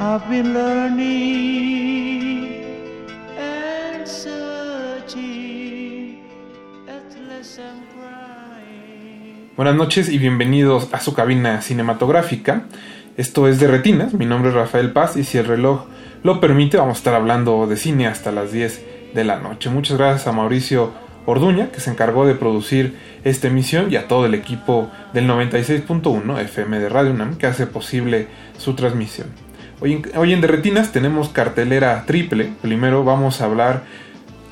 I've been learning and searching. Buenas noches y bienvenidos a su cabina cinematográfica. Esto es de Retinas, mi nombre es Rafael Paz y si el reloj lo permite vamos a estar hablando de cine hasta las 10 de la noche. Muchas gracias a Mauricio Orduña que se encargó de producir esta emisión y a todo el equipo del 96.1 FM de Radio UNAM que hace posible su transmisión. Hoy en, hoy en Derretinas tenemos cartelera triple. Primero vamos a hablar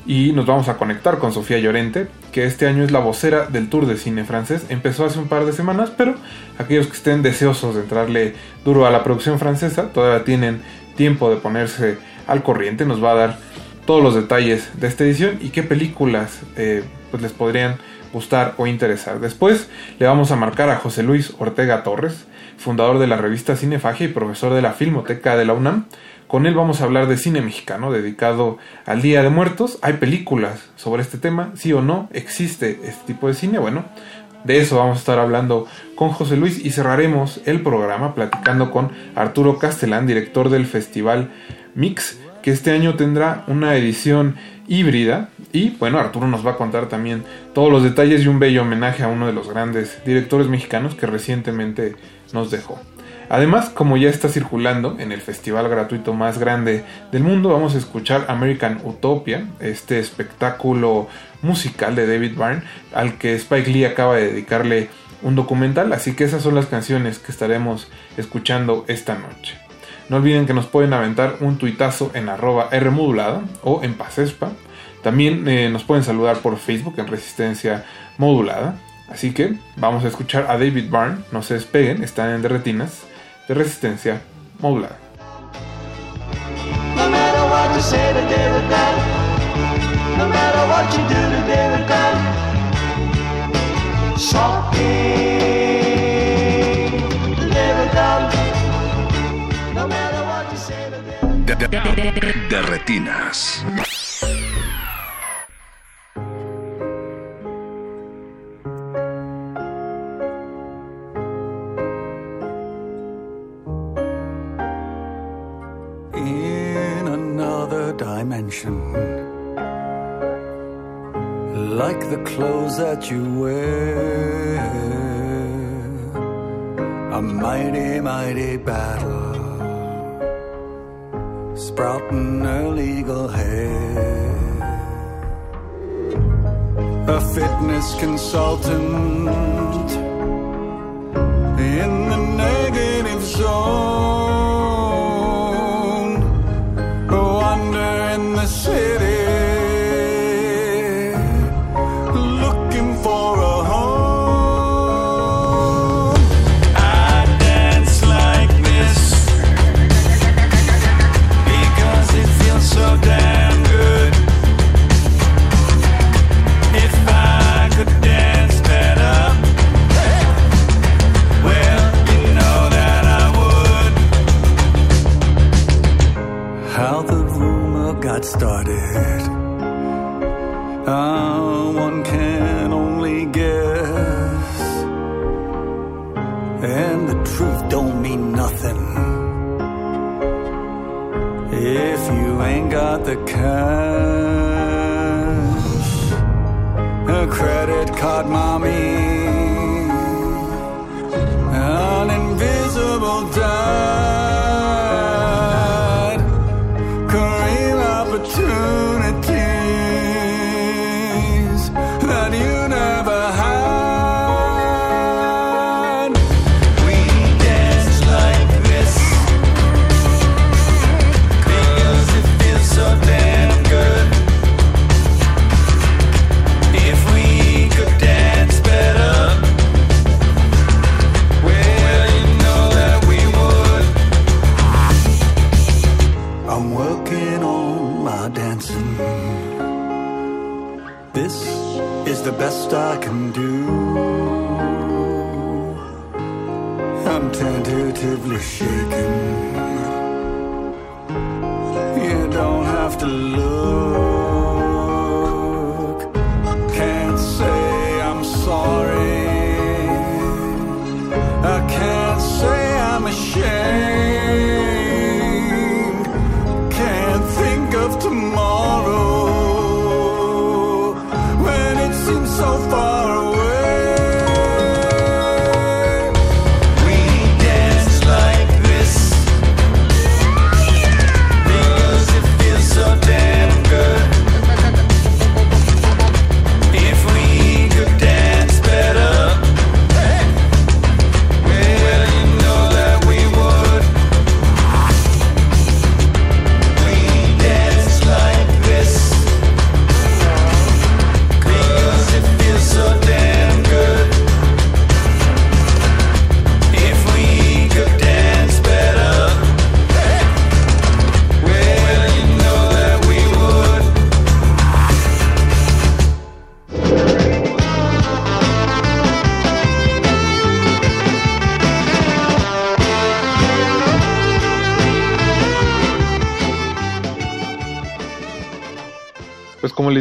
y nos vamos a conectar con Sofía Llorente, que este año es la vocera del Tour de Cine francés. Empezó hace un par de semanas, pero aquellos que estén deseosos de entrarle duro a la producción francesa todavía tienen tiempo de ponerse al corriente. Nos va a dar todos los detalles de esta edición y qué películas eh, pues les podrían gustar o interesar. Después le vamos a marcar a José Luis Ortega Torres, fundador de la revista Cinefagia y profesor de la Filmoteca de la UNAM. Con él vamos a hablar de cine mexicano dedicado al Día de Muertos. ¿Hay películas sobre este tema? ¿Sí o no? ¿Existe este tipo de cine? Bueno, de eso vamos a estar hablando con José Luis y cerraremos el programa platicando con Arturo Castellán, director del Festival Mix, que este año tendrá una edición híbrida. Y bueno, Arturo nos va a contar también todos los detalles y un bello homenaje a uno de los grandes directores mexicanos que recientemente nos dejó. Además, como ya está circulando en el festival gratuito más grande del mundo, vamos a escuchar American Utopia, este espectáculo musical de David Byrne, al que Spike Lee acaba de dedicarle un documental, así que esas son las canciones que estaremos escuchando esta noche. No olviden que nos pueden aventar un tuitazo en arroba Rmodulada o en Pasespa. También eh, nos pueden saludar por Facebook en Resistencia Modulada. Así que vamos a escuchar a David Byrne, no se despeguen, están en Derretinas de Resistencia Modulada. You say dimension. Like the clothes that you wear, a mighty, mighty battle, sprouting illegal hair. A fitness consultant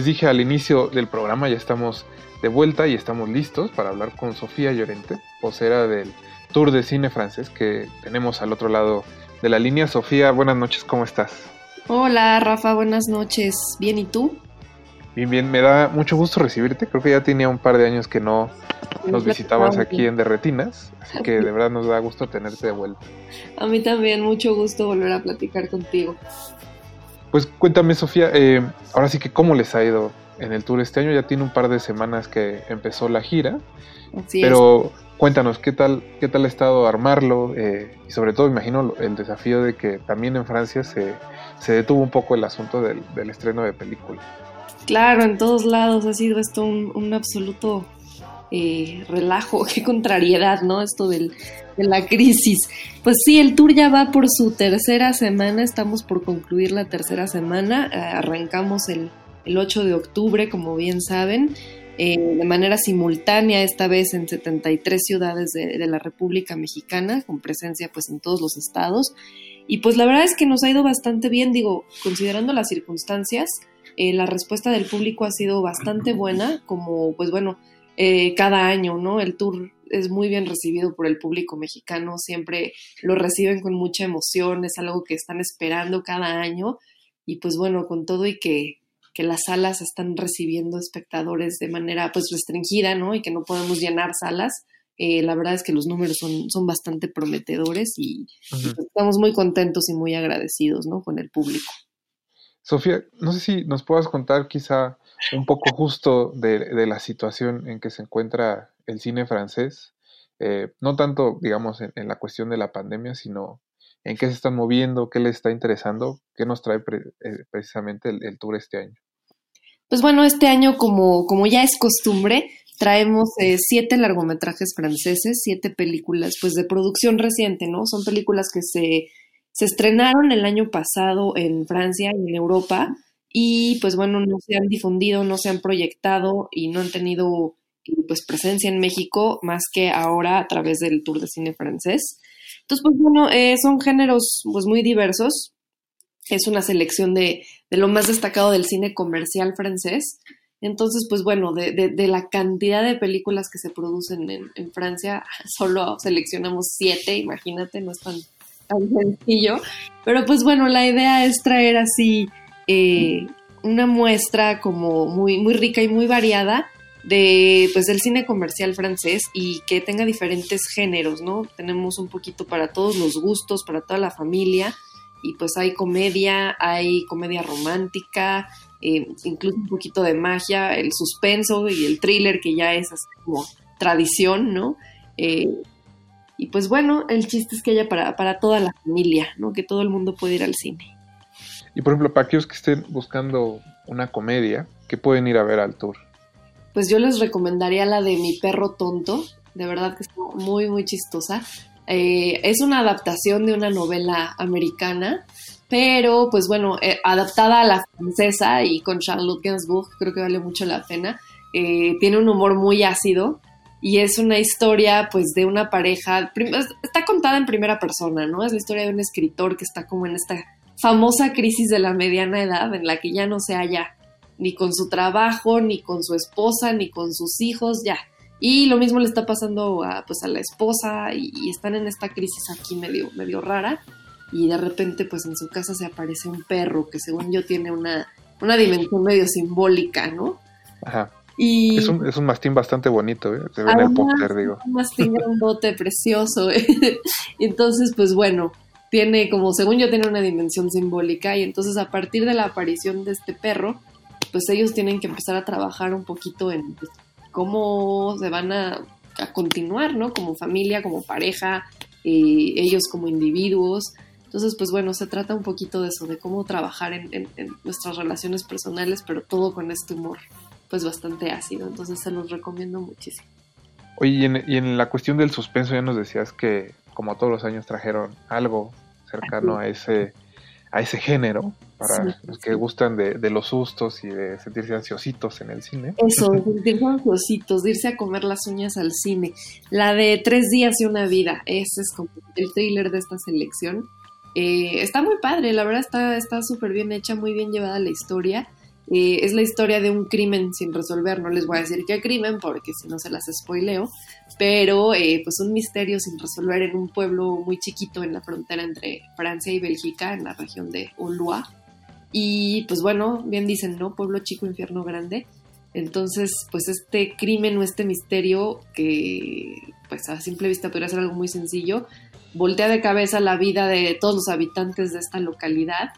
dije al inicio del programa, ya estamos de vuelta y estamos listos para hablar con Sofía Llorente, vocera del Tour de Cine Francés que tenemos al otro lado de la línea. Sofía, buenas noches, ¿cómo estás? Hola Rafa, buenas noches. ¿Bien y tú? Bien, bien, me da mucho gusto recibirte. Creo que ya tenía un par de años que no nos visitabas aquí en Derretinas, así que de verdad nos da gusto tenerte de vuelta. A mí también, mucho gusto volver a platicar contigo. Pues cuéntame, Sofía, eh, ahora sí que cómo les ha ido en el tour este año. Ya tiene un par de semanas que empezó la gira, Así pero cuéntanos qué tal, qué tal ha estado armarlo eh, y sobre todo imagino el desafío de que también en Francia se, se detuvo un poco el asunto del, del estreno de película. Claro, en todos lados ha sido esto un, un absoluto eh, relajo, qué contrariedad, ¿no? Esto del, de la crisis. Pues sí, el tour ya va por su tercera semana, estamos por concluir la tercera semana, eh, arrancamos el, el 8 de octubre, como bien saben. eh, de manera simultánea, esta vez en 73 ciudades de, de la República Mexicana, con presencia pues en todos los estados. Y pues la verdad es que nos ha ido bastante bien, digo, considerando las circunstancias, eh, la respuesta del público ha sido bastante buena, como pues bueno, eh, cada año, ¿no? El tour es muy bien recibido por el público mexicano, siempre lo reciben con mucha emoción, es algo que están esperando cada año y pues bueno, con todo y que, que las salas están recibiendo espectadores de manera pues restringida, ¿no? Y que no podemos llenar salas, eh, la verdad es que los números son, son bastante prometedores y, Ujú. estamos muy contentos y muy agradecidos, ¿no? Con el público. Sofía, no sé si nos puedas contar quizá un poco justo de, de la situación en que se encuentra el cine francés, eh, no tanto, digamos, en, la cuestión de la pandemia, sino en qué se están moviendo, qué les está interesando, qué nos trae eh, precisamente el, el tour este año. Pues bueno, este año, como, como ya es costumbre, traemos eh, siete largometrajes franceses, siete películas pues de producción reciente, ¿no? Son películas que se, se estrenaron el año pasado en Francia y en Europa y pues bueno, no se han difundido, no se han proyectado y no han tenido pues presencia en México más que ahora a través del Tour de Cine francés. Entonces, pues bueno, eh, son géneros pues muy diversos. Es una selección de, de lo más destacado del cine comercial francés. Entonces, pues bueno, de, de, la cantidad de películas que se producen en, Francia, solo seleccionamos siete, imagínate, no es tan sencillo. Pero pues bueno, la idea es traer así eh, una muestra como muy, muy rica y muy variada de pues del cine comercial francés y que tenga diferentes géneros, ¿no? Tenemos un poquito para todos los gustos, para toda la familia y pues hay comedia, hay comedia romántica, eh, incluso un poquito de magia, el suspenso y el thriller que ya es así como tradición, ¿no? Eh, y pues bueno, el chiste es que haya para, para toda la familia, ¿no? Que todo el mundo puede ir al cine. Y por ejemplo, para aquellos que estén buscando una comedia, ¿qué pueden ir a ver al tour? Pues yo les recomendaría la de Mi perro tonto, de verdad que está muy, muy chistosa. Eh, es una adaptación de una novela americana, pero pues bueno, eh, adaptada a la francesa y con Charlotte Gainsbourg, creo que vale mucho la pena. eh, tiene un humor muy ácido y es una historia pues de una pareja, está contada en primera persona, ¿no? Es la historia de un escritor que está como en esta famosa crisis de la mediana edad en la que ya no se halla ni con su trabajo, ni con su esposa, ni con sus hijos, ya. Y lo mismo le está pasando a, pues, a la esposa y, y están en esta crisis aquí medio, medio rara y de repente pues en su casa se aparece un perro que según yo tiene una, una dimensión medio simbólica, ¿no? Ajá. Y Es un, es un mastín bastante bonito, ¿eh? Se ve en el póster, digo. un mastín grandote, precioso. ¿eh? Entonces, pues bueno, tiene como, según yo, tiene una dimensión simbólica. Y entonces, a partir de la aparición de este perro, pues ellos tienen que empezar a trabajar un poquito en pues, cómo se van a, a continuar, ¿no? Como familia, como pareja, eh, ellos como individuos. Entonces, pues bueno, se trata un poquito de eso, de cómo trabajar en, en- en nuestras relaciones personales, pero todo con este humor, pues bastante ácido. Entonces, se los recomiendo muchísimo. Oye, y en, y en la cuestión del suspenso ya nos decías que como todos los años trajeron algo cercano a ese a ese género para Sí, los que sí. gustan de, de los sustos y de sentirse ansiositos en el cine. Eso, de sentirse ansiositos, de irse a comer las uñas al cine. La de Tres días y una vida, ese es como el thriller de esta selección. Eh, está muy padre, la verdad está está súper bien hecha, muy bien llevada la historia. Eh, es la historia de un crimen sin resolver, no les voy a decir qué crimen porque si no se las spoileo, pero eh, pues un misterio sin resolver en un pueblo muy chiquito en la frontera entre Francia y Bélgica, en la región de Ulua. Y pues bueno, bien dicen, ¿no? Pueblo chico, infierno grande. Entonces, pues este crimen o este misterio que pues a simple vista podría ser algo muy sencillo, voltea de cabeza la vida de todos los habitantes de esta localidad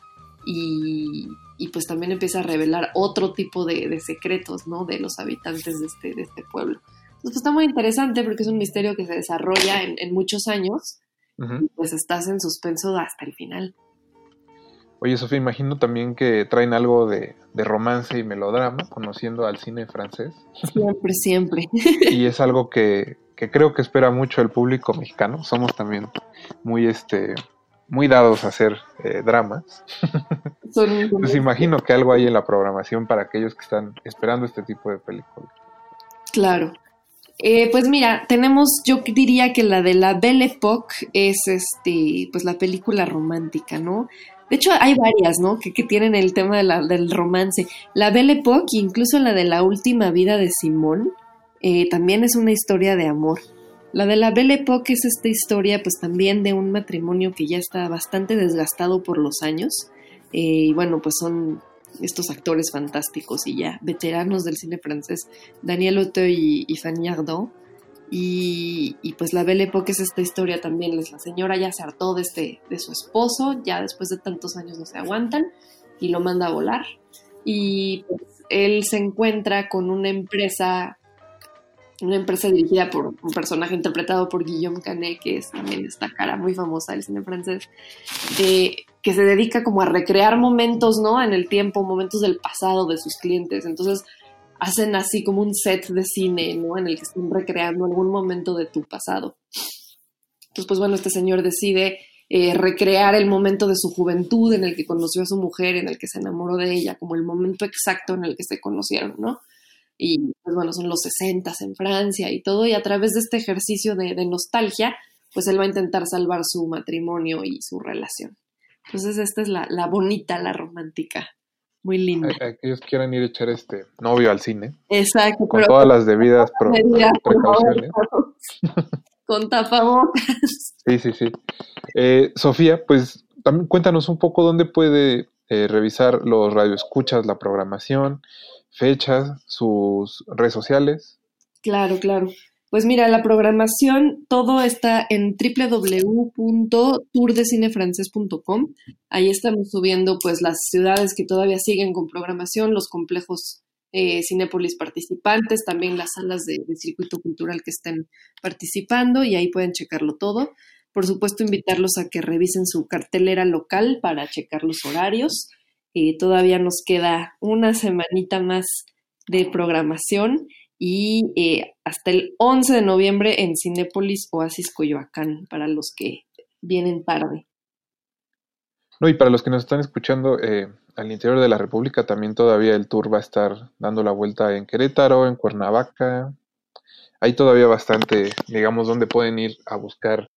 y, y, pues también empieza a revelar otro tipo de, de secretos, ¿no? De los habitantes de este, de este pueblo. Entonces, pues está muy interesante porque es un misterio que se desarrolla en, en muchos años y pues estás en suspenso hasta el final. Oye, Sofía, imagino también que traen algo de, de romance y melodrama, conociendo al cine francés. Siempre, siempre. y es algo que, que creo que espera mucho el público mexicano. Somos también muy este muy dados a hacer eh, dramas. Son Pues imagino que algo hay en la programación para aquellos que están esperando este tipo de películas. Claro. Eh, pues mira, tenemos, yo diría que la de la Belle Époque es este, pues la película romántica, ¿no? De hecho, hay varias, ¿no? Que, que tienen el tema de la- del romance. La Belle Époque, incluso la de la última vida de Simón, eh, también es una historia de amor. La de la Belle Époque es esta historia, pues también de un matrimonio que ya está bastante desgastado por los años. Eh, y bueno, pues son estos actores fantásticos y ya veteranos del cine francés, Daniel Auteuil y, y Fanny Ardant. Y, y, pues la Belle Époque es esta historia también. La señora ya se hartó de, este, de su esposo, ya después de tantos años no se aguantan y lo manda a volar. Y pues, él se encuentra con una empresa, una empresa dirigida por un personaje interpretado por Guillaume Canet, que es también esta cara muy famosa del cine francés, eh, que se dedica como a recrear momentos, ¿no? En el tiempo, momentos del pasado de sus clientes. Entonces hacen así como un set de cine, ¿no? En el que están recreando algún momento de tu pasado. Entonces, pues bueno, este señor decide eh, recrear el momento de su juventud en el que conoció a su mujer, en el que se enamoró de ella, como el momento exacto en el que se conocieron, ¿no? Y pues bueno, son los 60 en Francia y todo, y a través de este ejercicio de, de nostalgia, pues él va a intentar salvar su matrimonio y su relación. Entonces esta es la, la bonita, la romántica, muy linda. A- Aquellos que quieran ir a echar este novio al cine, Exacto, con pero todas las debidas pro- favor, precauciones. con tapabocas. Sí, sí, sí. Eh, Sofía, pues también cuéntanos un poco dónde puede eh, revisar los radioescuchas, la programación, fechas, sus redes sociales. Claro, claro. Pues mira, la programación, todo está en www.tourdecinefrancés.com. Ahí estamos subiendo pues las ciudades que todavía siguen con programación, los complejos eh, Cinépolis participantes, también las salas de, de circuito cultural que estén participando y ahí pueden checarlo todo. Por supuesto, invitarlos a que revisen su cartelera local para checar los horarios. Todavía nos queda una semanita más de programación y eh, hasta el 11 de noviembre en Cinépolis Oasis Coyoacán para los que vienen tarde. No, y para los que nos están escuchando eh, al interior de la República, también todavía el tour va a estar dando la vuelta en Querétaro, en Cuernavaca. Hay todavía bastante, digamos, donde pueden ir a buscar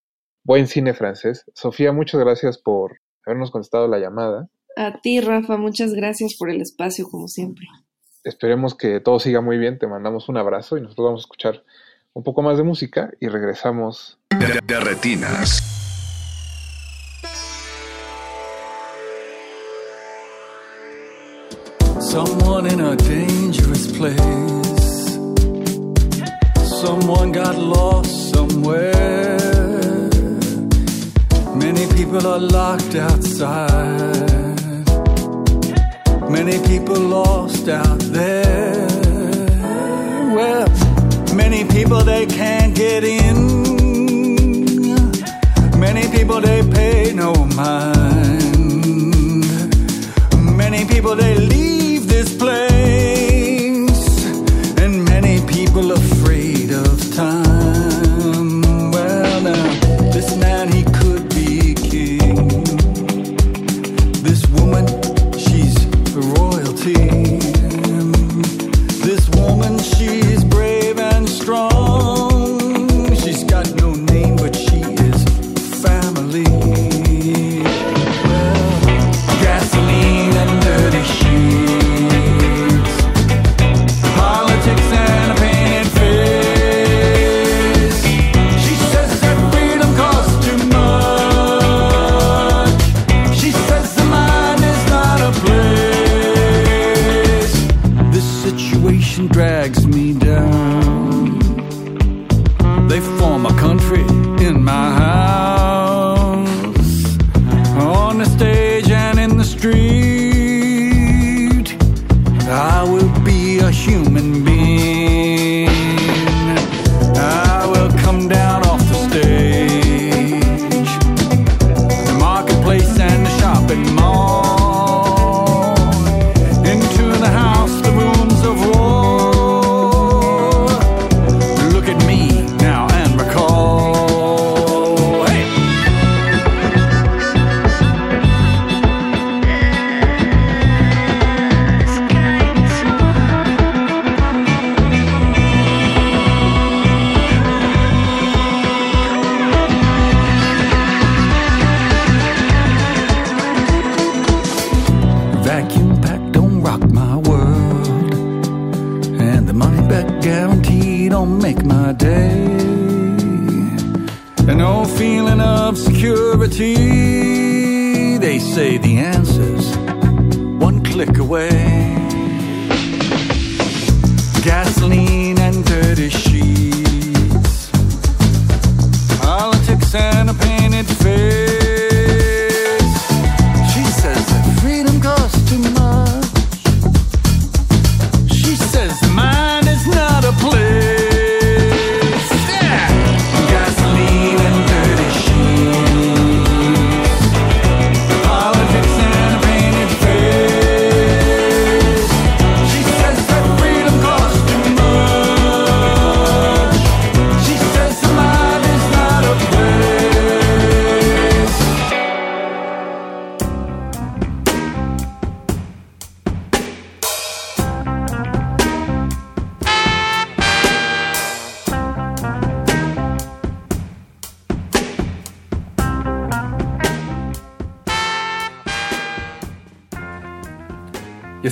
buen cine francés. Sofía, muchas gracias por habernos contestado la llamada. A ti, Rafa, muchas gracias por el espacio, como siempre. Esperemos que todo siga muy bien. Te mandamos un abrazo y nosotros vamos a escuchar un poco más de música y regresamos. De, de retinas. Someone in a dangerous place. Someone got lost somewhere. People are locked outside. Many people lost out there. Well, many people they can't get in. Many people they pay no mind. Many people they leave this place, and many people afraid guilty.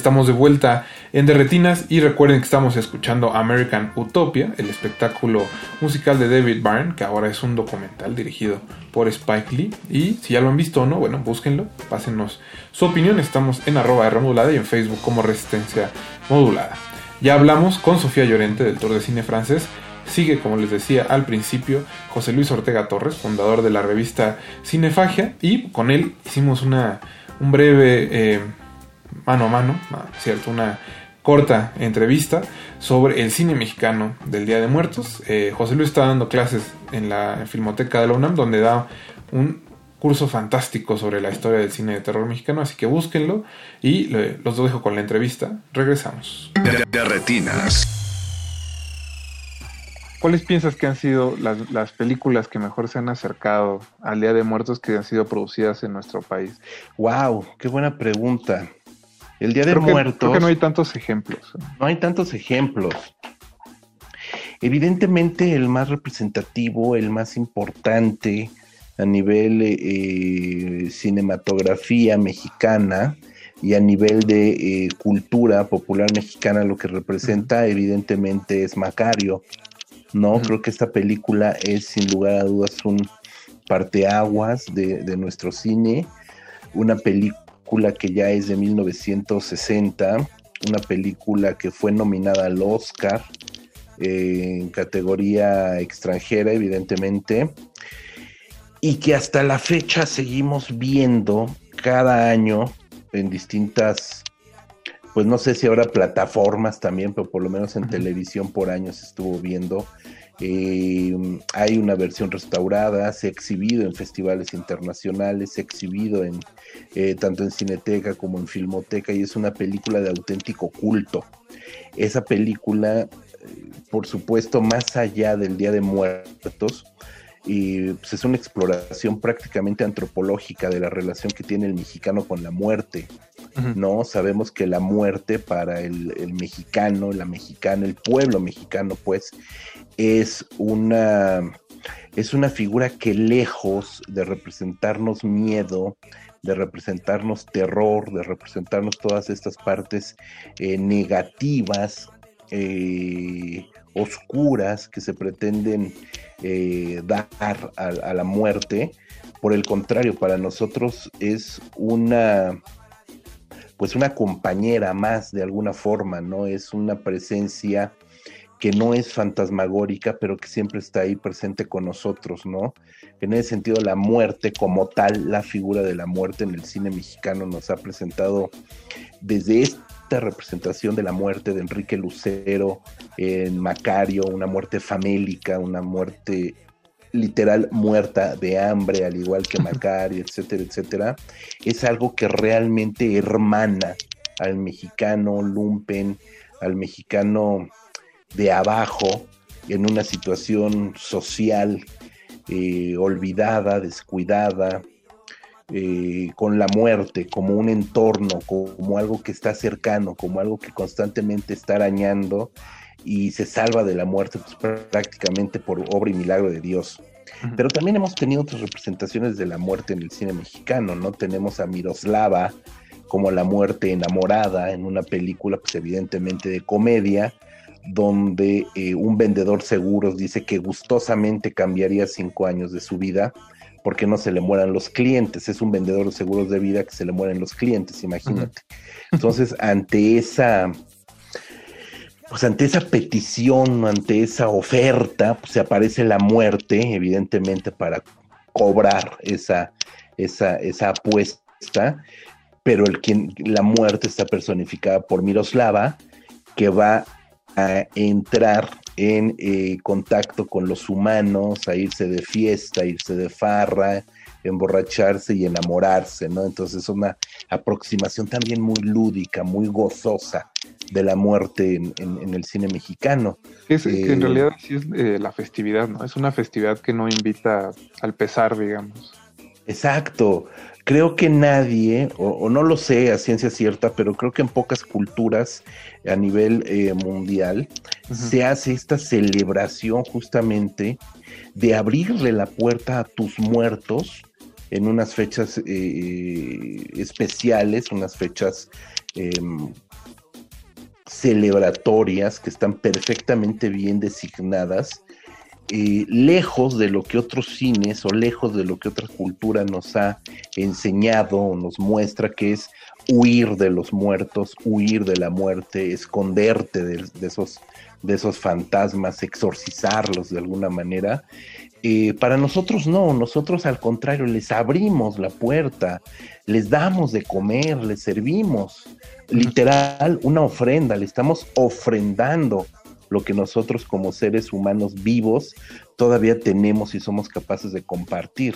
Estamos de vuelta en Derretinas y recuerden que estamos escuchando American Utopia, el espectáculo musical de David Byrne, que ahora es un documental dirigido por Spike Lee. Y si ya lo han visto o no, bueno, búsquenlo, pásenos su opinión. Estamos en arroba R modulada y en Facebook como Resistencia Modulada. Ya hablamos con Sofía Llorente del Tour de Cine Francés. Sigue, como les decía al principio, José Luis Ortega Torres, fundador de la revista Cinefagia, y con él hicimos una, un breve eh, mano a mano, no, cierto, una corta entrevista sobre el cine mexicano del Día de Muertos. Eh, José Luis está dando clases en la Filmoteca de la UNAM, donde da un curso fantástico sobre la historia del cine de terror mexicano, así que búsquenlo y le- los dejo con la entrevista. Regresamos. De, de retinas. ¿Cuáles piensas que han sido las, las películas que mejor se han acercado al Día de Muertos que han sido producidas en nuestro país? Wow, qué buena pregunta. El Día de Creo que, Muertos. creo que no hay tantos ejemplos. No hay tantos ejemplos. Evidentemente el más representativo, el más importante a nivel eh, cinematografía mexicana y a nivel de eh, cultura popular mexicana, lo que representa evidentemente es Macario. No, creo que esta película es sin lugar a dudas un parteaguas de, de nuestro cine, una película que ya es de 1960, una película que fue nominada al Oscar eh, en categoría extranjera, evidentemente, y que hasta la fecha seguimos viendo cada año en distintas, pues no sé si ahora plataformas también, pero por lo menos en televisión por años estuvo viendo. Eh, hay una versión restaurada, se ha exhibido en festivales internacionales, se ha exhibido en eh, tanto en Cineteca como en Filmoteca y es una película de auténtico culto. Esa película, eh, por supuesto, más allá del Día de Muertos, y pues es una exploración prácticamente antropológica de la relación que tiene el mexicano con la muerte. No, sabemos que la muerte para el, el mexicano, la mexicana, el pueblo mexicano, pues, es una, es una figura que lejos de representarnos miedo, de representarnos terror, de representarnos todas estas partes eh, negativas, eh, oscuras que se pretenden eh, dar a la muerte. Por el contrario, para nosotros es una pues una compañera más de alguna forma, ¿no? Es una presencia que no es fantasmagórica, pero que siempre está ahí presente con nosotros, ¿no? En ese sentido, la muerte como tal, la figura de la muerte en el cine mexicano nos ha presentado desde esta representación de la muerte de Enrique Lucero en Macario, una muerte famélica, una muerte literal muerta de hambre, al igual que Macario, etcétera, etcétera, es algo que realmente hermana al mexicano lumpen, al mexicano de abajo, en una situación social eh, olvidada, descuidada, eh, con la muerte como un entorno, como algo que está cercano, como algo que constantemente está arañando y se salva de la muerte pues, prácticamente por obra y milagro de Dios. Pero también hemos tenido otras representaciones de la muerte en el cine mexicano, ¿no? Tenemos a Miroslava como la muerte enamorada en una película, pues evidentemente de comedia, donde eh, un vendedor seguros dice que gustosamente cambiaría cinco años de su vida porque no se le mueran los clientes. Es un vendedor de seguros de vida que se le mueren los clientes, imagínate. Entonces, ante esa, pues ante esa petición, ante esa oferta, pues se aparece la muerte, evidentemente, para cobrar esa, esa, esa apuesta, pero el quien, la muerte está personificada por Miroslava, que va a entrar en eh, contacto con los humanos, a irse de fiesta, a irse de farra, emborracharse y enamorarse, ¿no? Entonces es una aproximación también muy lúdica, muy gozosa de la muerte en, en- en el cine mexicano. Es que en Eh, realidad sí es eh, la festividad, ¿no? Es una festividad que no invita al pesar, digamos. Exacto. Creo que nadie, o, o no lo sé a ciencia cierta, pero creo que en pocas culturas a nivel eh, mundial se hace esta celebración justamente de abrirle la puerta a tus muertos en unas fechas eh, especiales, unas fechas em, celebratorias que están perfectamente bien designadas, eh, lejos de lo que otros cines o lejos de lo que otra cultura nos ha enseñado o nos muestra que es huir de los muertos, huir de la muerte, esconderte de, de esos, de esos fantasmas, exorcizarlos de alguna manera. Eh, para nosotros no, nosotros al contrario, les abrimos la puerta, les damos de comer, les servimos, literal, una ofrenda, le estamos ofrendando lo que nosotros como seres humanos vivos todavía tenemos y somos capaces de compartir.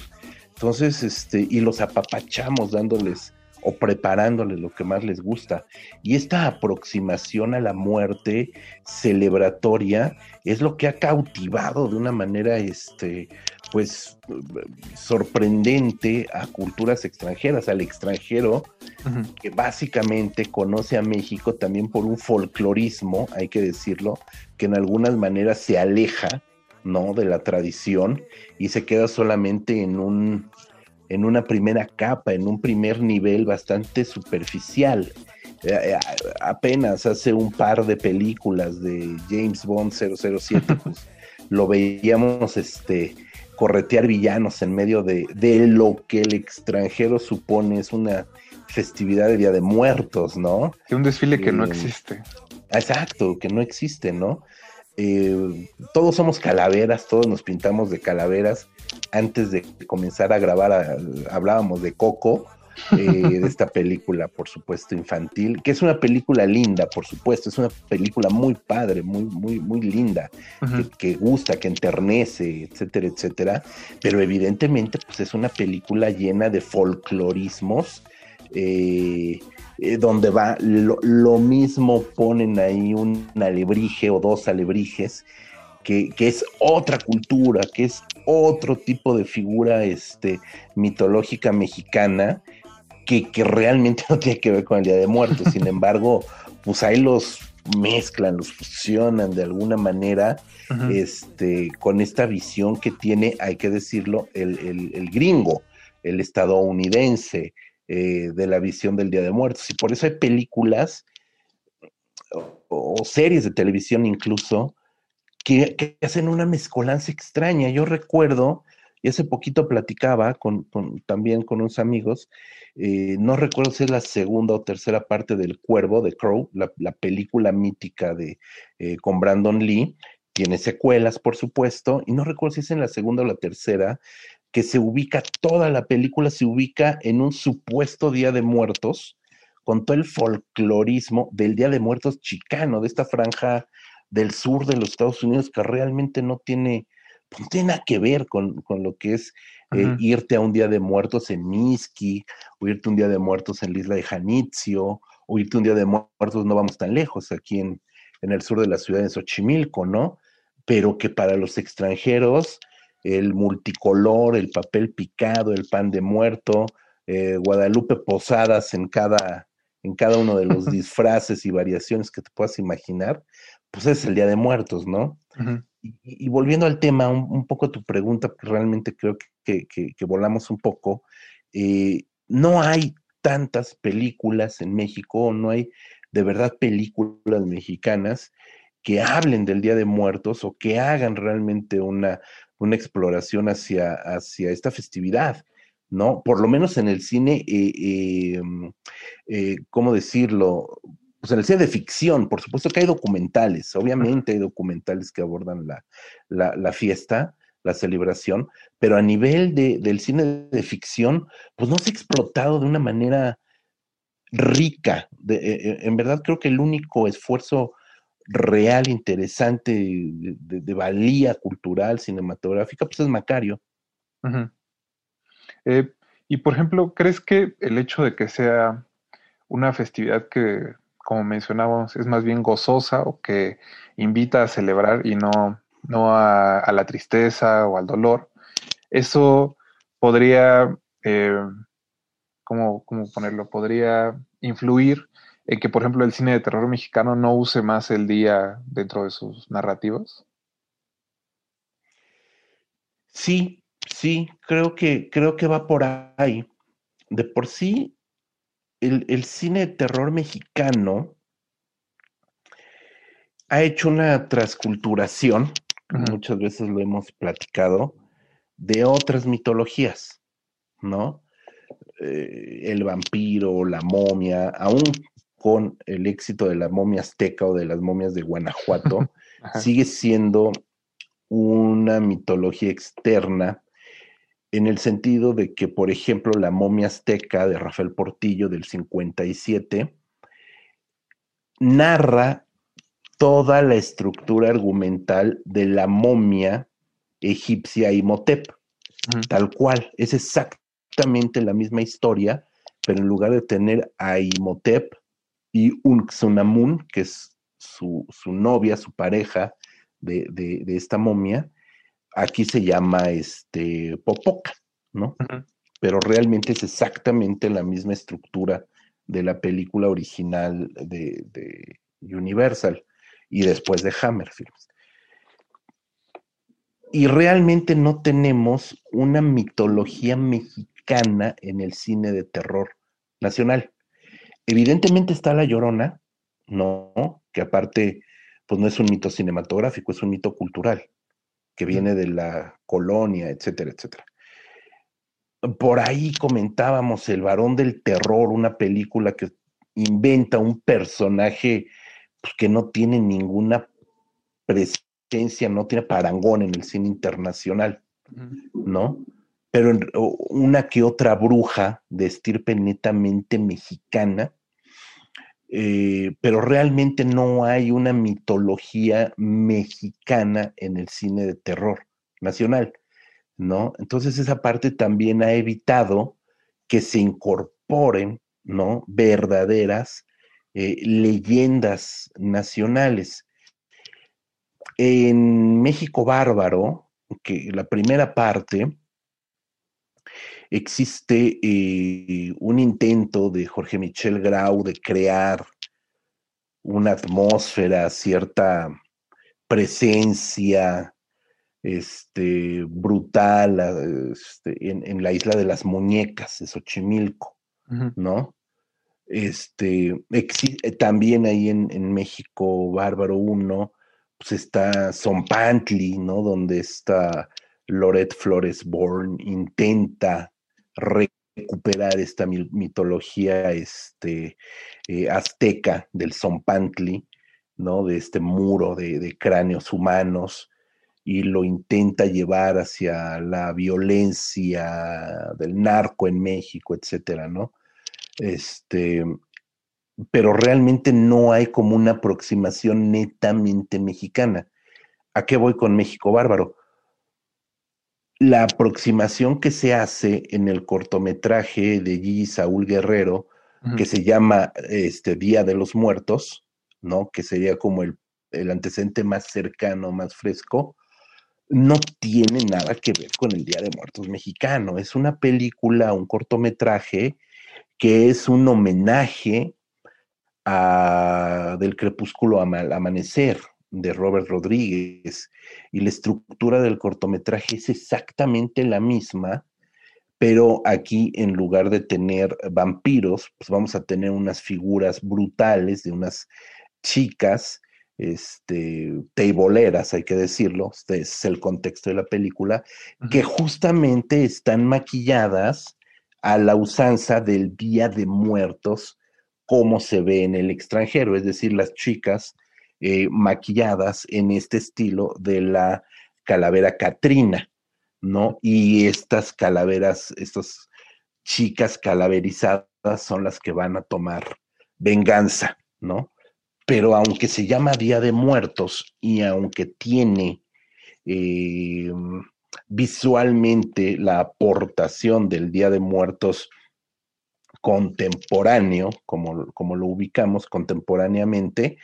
Entonces, este, y los apapachamos dándoles o preparándole lo que más les gusta. Y esta aproximación a la muerte celebratoria es lo que ha cautivado de una manera, este, pues, sorprendente a culturas extranjeras, al extranjero que básicamente conoce a México también por un folclorismo, hay que decirlo, que en algunas maneras se aleja, ¿no? De la tradición y se queda solamente en un en una primera capa, en un primer nivel bastante superficial. Eh, eh, apenas hace un par de películas de James Bond 007, pues lo veíamos este corretear villanos en medio de, de lo que el extranjero supone es una festividad de Día de Muertos, ¿no? Que un desfile que no Eh, existe. Exacto, que no existe, ¿no? Eh, todos somos calaveras, todos nos pintamos de calaveras. Antes de comenzar a grabar, a- hablábamos de Coco, eh, de esta película, por supuesto, infantil, que es una película linda, por supuesto, es una película muy padre, muy, muy, muy linda, que, que gusta, que enternece, etcétera, etcétera. Pero evidentemente, pues es una película llena de folclorismos. eh, eh, donde va lo, lo mismo ponen ahí un alebrije o dos alebrijes que, que es otra cultura, que es otro tipo de figura este, mitológica mexicana que, que realmente no tiene que ver con el Día de Muertos. Sin embargo, pues ahí los mezclan, los fusionan de alguna manera este, con esta visión que tiene, hay que decirlo, el, el- el gringo, el estadounidense, eh, de la visión del Día de Muertos. Y por eso hay películas o, o series de televisión incluso que, hacen una mezcolanza extraña. Yo recuerdo, y hace poquito platicaba con, también con unos amigos, eh, no recuerdo si es la segunda o tercera parte del Cuervo, de Crow, la, la película mítica de, eh, con Brandon Lee, tiene secuelas, por supuesto, y no recuerdo si es en la segunda o la tercera, que se ubica, toda la película se ubica en un supuesto Día de Muertos, con todo el folclorismo del Día de Muertos chicano, de esta franja del sur de los Estados Unidos que realmente no tiene, pues, no tiene nada que ver con, con lo que es eh, irte a un Día de Muertos en Miski, o irte un Día de Muertos en la isla de Janitzio, o irte un Día de Muertos, no vamos tan lejos, aquí en, en el sur de la ciudad de Xochimilco, ¿no? Pero que para los extranjeros, el multicolor, el papel picado, el pan de muerto, eh, Guadalupe Posadas en cada, en cada uno de los disfraces y variaciones que te puedas imaginar, pues es el Día de Muertos, ¿no? Y, y volviendo al tema, un, un poco a tu pregunta, porque realmente creo que, que- que volamos un poco, eh, no hay tantas películas en México, no hay de verdad películas mexicanas que hablen del Día de Muertos o que hagan realmente una, una exploración hacia, hacia esta festividad, ¿no? Por lo menos en el cine, eh, eh, mm, eh, ¿cómo decirlo? Pues en el cine de ficción, por supuesto que hay documentales, obviamente hay documentales que abordan la, la, la fiesta, la celebración, pero a nivel de, del cine de ficción, pues no se ha explotado de una manera rica. De, eh, eh, en verdad creo que el único esfuerzo real, interesante, de, valía cultural, cinematográfica, pues es Macario. Eh, y por ejemplo, ¿crees que el hecho de que sea una festividad que, como mencionábamos, es más bien gozosa o que invita a celebrar y no, no a, la tristeza o al dolor, eso podría, eh, ¿cómo, cómo ponerlo? Podría influir en que, por ejemplo, el cine de terror mexicano no use más el día dentro de sus narrativas. Sí, sí, creo que, creo que va por ahí. De por sí, el, el cine de terror mexicano ha hecho una transculturación, muchas veces lo hemos platicado, de otras mitologías, ¿no? Eh, el vampiro, la momia, aún con el éxito de la momia azteca o de las momias de Guanajuato, sigue siendo una mitología externa en el sentido de que, por ejemplo, la momia azteca de Rafael Portillo del 57 narra toda la estructura argumental de la momia egipcia Imhotep, tal cual, es exactamente la misma historia pero en lugar de tener a Imhotep y Unxunamun, que es su, su novia, su pareja de, de- de esta momia, aquí se llama este Popoca, ¿no? Pero realmente es exactamente la misma estructura de la película original de, de Universal y después de Hammer Films. Y realmente no tenemos una mitología mexicana en el cine de terror nacional. Evidentemente está La Llorona, ¿no? Que aparte, pues no es un mito cinematográfico, es un mito cultural, que viene de la colonia, etcétera, etcétera. Por ahí comentábamos El varón del terror, una película que inventa un personaje pues, que no tiene ninguna presencia, no tiene parangón en el cine internacional. ¿no? Pero en- una que otra bruja de estirpe netamente mexicana, eh, pero realmente no hay una mitología mexicana en el cine de terror nacional, ¿no? Entonces esa parte también ha evitado que se incorporen, ¿no? Verdaderas eh, leyendas nacionales. En México Bárbaro, que la primera parte, existe eh, un intento de Jorge Michel Grau de crear una atmósfera, cierta presencia este, brutal este, en, en la isla de las muñecas de Xochimilco. ¿no? Este, eh, también ahí en, en México, Bárbaro 1, pues está Zompantli, ¿no? Donde está Loret Flores Born, intenta recuperar esta mi- mitología este, eh, azteca del Zompantli, ¿no? De este muro de, de cráneos humanos y lo intenta llevar hacia la violencia del narco en México, etcétera, ¿no? Este, pero realmente no hay como una aproximación netamente mexicana. ¿A qué voy con México Bárbaro? La aproximación que se hace en el cortometraje de Gigi Saúl Guerrero, que se llama este Día de los Muertos, ¿no? Que sería como el, el antecedente más cercano, más fresco, no tiene nada que ver con el Día de Muertos mexicano. Es una película, un cortometraje que es un homenaje a Del crepúsculo al amanecer de Robert Rodríguez y la estructura del cortometraje es exactamente la misma, pero aquí en lugar de tener vampiros, pues vamos a tener unas figuras brutales de unas chicas, este, teiboleras, hay que decirlo, este es el contexto de la película, que justamente están maquilladas a la usanza del Día de Muertos, como se ve en el extranjero, es decir, las chicas eh, maquilladas en este estilo de la calavera Catrina, ¿no? Y estas calaveras, estas chicas calaverizadas son las que van a tomar venganza, ¿no? Pero aunque se llama Día de Muertos y aunque tiene eh, visualmente la aportación del Día de Muertos contemporáneo, como, como lo ubicamos contemporáneamente,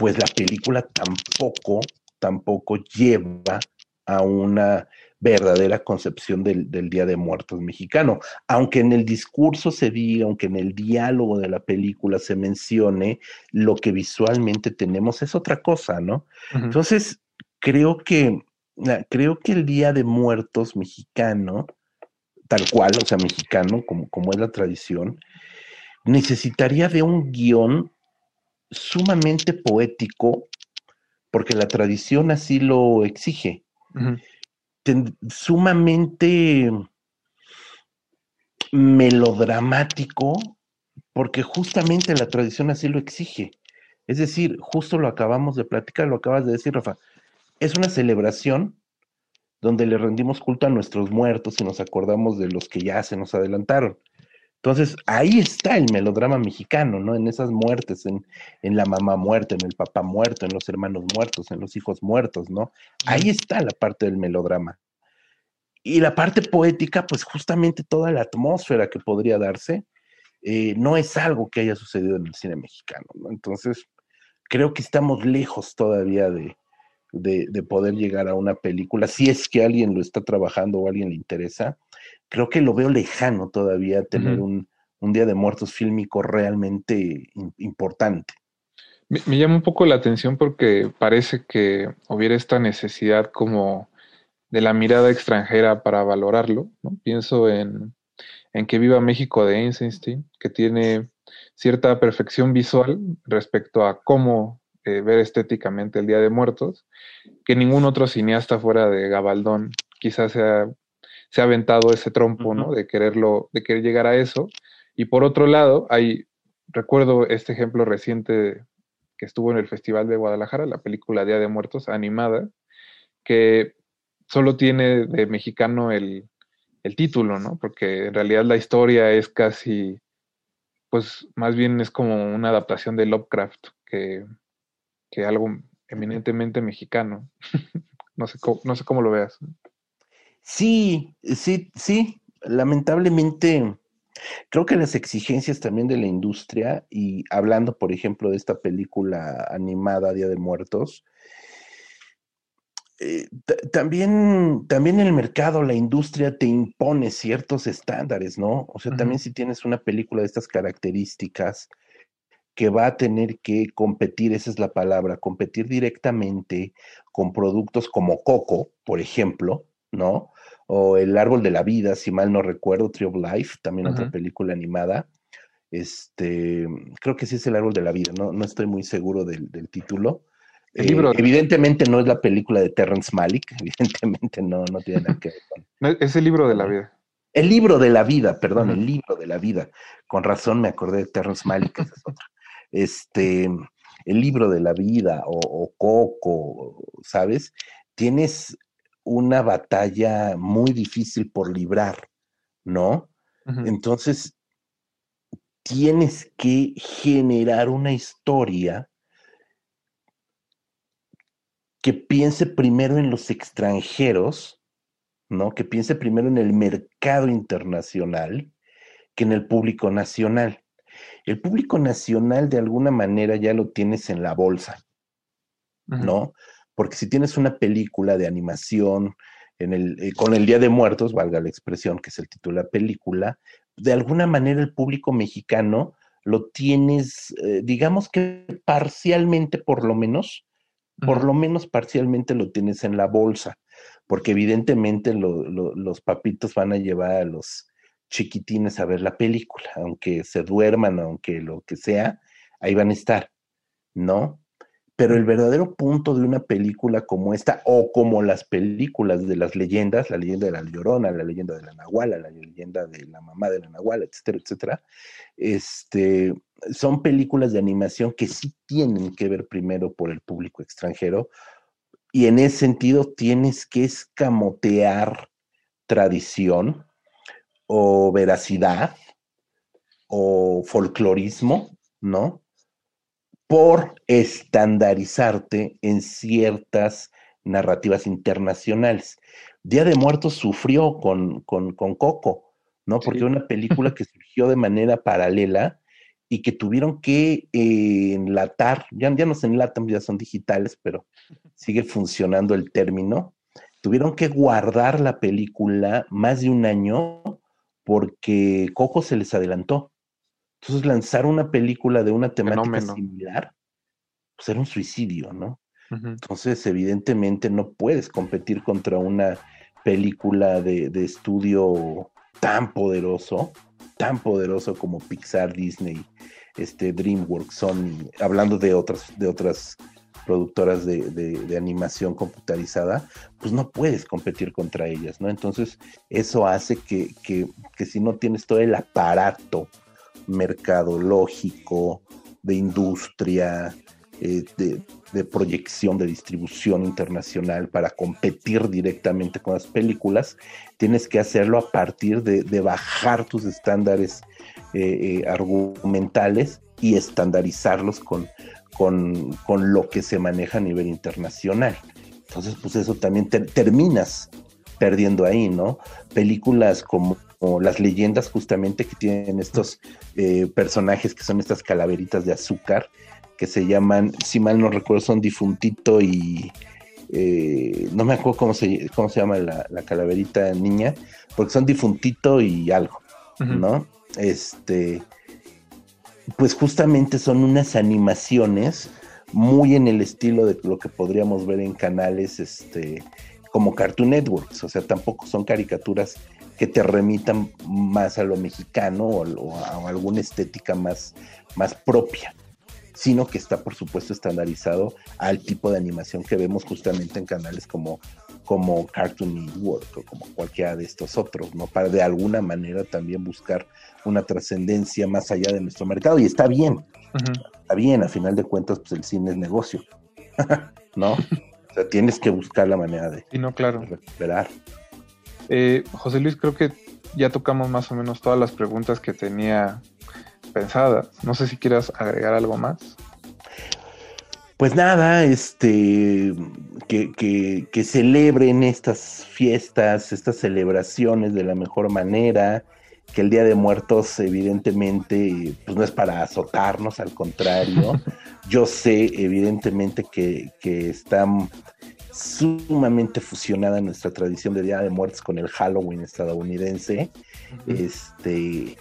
pues la película tampoco, tampoco lleva a una verdadera concepción del, del Día de Muertos mexicano. Aunque en el discurso se diga, aunque en el diálogo de la película se mencione, lo que visualmente tenemos es otra cosa, ¿no? Entonces, creo que, creo que el Día de Muertos mexicano, tal cual, o sea, mexicano, como, como es la tradición, necesitaría de un guion sumamente poético, porque la tradición así lo exige, ten- sumamente melodramático, porque justamente la tradición así lo exige. Es decir, justo lo acabamos de platicar, lo acabas de decir, Rafa. Es una celebración donde le rendimos culto a nuestros muertos y nos acordamos de los que ya se nos adelantaron. Entonces, ahí está el melodrama mexicano, ¿no? En esas muertes, en, en la mamá muerta, en el papá muerto, en los hermanos muertos, en los hijos muertos, ¿no? Ahí está la parte del melodrama. Y la parte poética, pues justamente toda la atmósfera que podría darse eh, no es algo que haya sucedido en el cine mexicano, ¿no? Entonces, creo que estamos lejos todavía de, de, de poder llegar a una película, si es que alguien lo está trabajando o a alguien le interesa, creo que lo veo lejano todavía tener un, un Día de Muertos fílmico realmente im- importante. Me, me llama un poco la atención porque parece que hubiera esta necesidad como de la mirada extranjera para valorarlo, ¿no? Pienso en, en Que Viva México de Eisenstein, que tiene cierta perfección visual respecto a cómo eh, ver estéticamente el Día de Muertos, que ningún otro cineasta fuera de Gabaldón quizás se ha, se ha aventado ese trompo, ¿no? De quererlo, de querer llegar a eso. Y por otro lado, hay, recuerdo este ejemplo reciente que estuvo en el Festival de Guadalajara, la película Día de Muertos animada, que solo tiene de mexicano el, el título, ¿no? Porque en realidad la historia es casi, pues más bien es como una adaptación de Lovecraft que, que algo eminentemente mexicano. no, sé cómo, no sé cómo lo veas. Sí, sí, sí, lamentablemente creo que las exigencias también de la industria y hablando, por ejemplo, de esta película animada Día de Muertos, eh, ta- también, también el mercado, la industria te impone ciertos estándares, ¿no? O sea, también si tienes una película de estas características que va a tener que competir, esa es la palabra, competir directamente con productos como Coco, por ejemplo, ¿no? O El Árbol de la Vida, si mal no recuerdo, Tree of Life, también otra película animada. Este, creo que sí es El Árbol de la Vida, no, no estoy muy seguro del, del título. El Eh, libro. evidentemente no es la película de Terrence Malick, evidentemente no, no tiene nada que ver con, No, Es el libro de la vida. el libro de la vida, perdón, el libro de la vida. Con razón me acordé de Terrence Malick, esa es otra. Este, el libro de la vida o, o Coco, ¿sabes? Tienes una batalla muy difícil por librar, ¿no? Entonces, tienes que generar una historia que piense primero en los extranjeros, ¿no? Que piense primero en el mercado internacional que en el público nacional. El público nacional de alguna manera ya lo tienes en la bolsa. ¿no? Porque si tienes una película de animación en el, eh, con el Día de Muertos, valga la expresión, que es el título de la película, de alguna manera el público mexicano lo tienes, eh, digamos que parcialmente por lo menos, por lo menos parcialmente lo tienes en la bolsa, porque evidentemente lo- lo- los papitos van a llevar a los chiquitines a ver la película, aunque se duerman, aunque lo que sea, ahí van a estar, ¿no? Pero el verdadero punto de una película como esta, o como las películas de las leyendas, la leyenda de la Llorona, la leyenda de la Nahuala, la leyenda de la mamá de la Nahuala, etcétera, etcétera, este, son películas de animación que sí tienen que ver primero por el público extranjero, y en ese sentido tienes que escamotear tradición o veracidad o folclorismo, ¿no? Por estandarizarte en ciertas narrativas internacionales. Día de Muertos sufrió con, con, con Coco, ¿no? Porque Sí. una película que surgió de manera paralela y que tuvieron que eh, enlatar, ya, ya no se enlatan, ya son digitales, pero sigue funcionando el término. Tuvieron que guardar la película más de un año porque Coco se les adelantó. Entonces lanzar una película de una temática Fenómeno. similar, pues era un suicidio, ¿no? Entonces, evidentemente, no puedes competir contra una película de, de estudio tan poderoso, tan poderoso como Pixar, Disney, este, DreamWorks, Sony, hablando de otras, de otras productoras de, de- animación computarizada, pues no puedes competir contra ellas, ¿no? Entonces, eso hace que, que, que si no tienes todo el aparato mercadológico, de industria, eh, de, de proyección, de distribución internacional para competir directamente con las películas, tienes que hacerlo a partir de, de bajar tus estándares eh, eh, argumentales y estandarizarlos con, con, con lo que se maneja a nivel internacional. Entonces, pues eso también te- terminas perdiendo ahí, ¿no? Películas como las leyendas justamente que tienen estos eh, personajes que son estas calaveritas de azúcar que se llaman, si mal no recuerdo, son difuntito y eh, no me acuerdo cómo se, cómo se llama la, la calaverita niña, porque son difuntito y algo. ¿no? Este, pues justamente son unas animaciones muy en el estilo de lo que podríamos ver en canales este, como Cartoon Networks, o sea, tampoco son caricaturas que te remitan más a lo mexicano o, a alguna estética más, más propia, sino que está, por supuesto, estandarizado al tipo de animación que vemos justamente en canales como, como Cartoon Network o como cualquiera de estos otros, ¿no? Para de alguna manera también buscar una trascendencia más allá de nuestro mercado. Y está bien, está bien, a final de cuentas, pues el cine es negocio, ¿no? O sea, tienes que buscar la manera de Sí, no, claro. recuperar. Eh, José Luis, creo que ya tocamos más o menos todas las preguntas que tenía pensadas. No sé si quieras agregar algo más. Pues nada, este, que, que, que celebren estas fiestas, estas celebraciones de la mejor manera, que el Día de Muertos evidentemente pues no es para azotarnos, al contrario. Yo sé evidentemente que, que está sumamente fusionada nuestra tradición de Día de Muertos con el Halloween estadounidense. Este,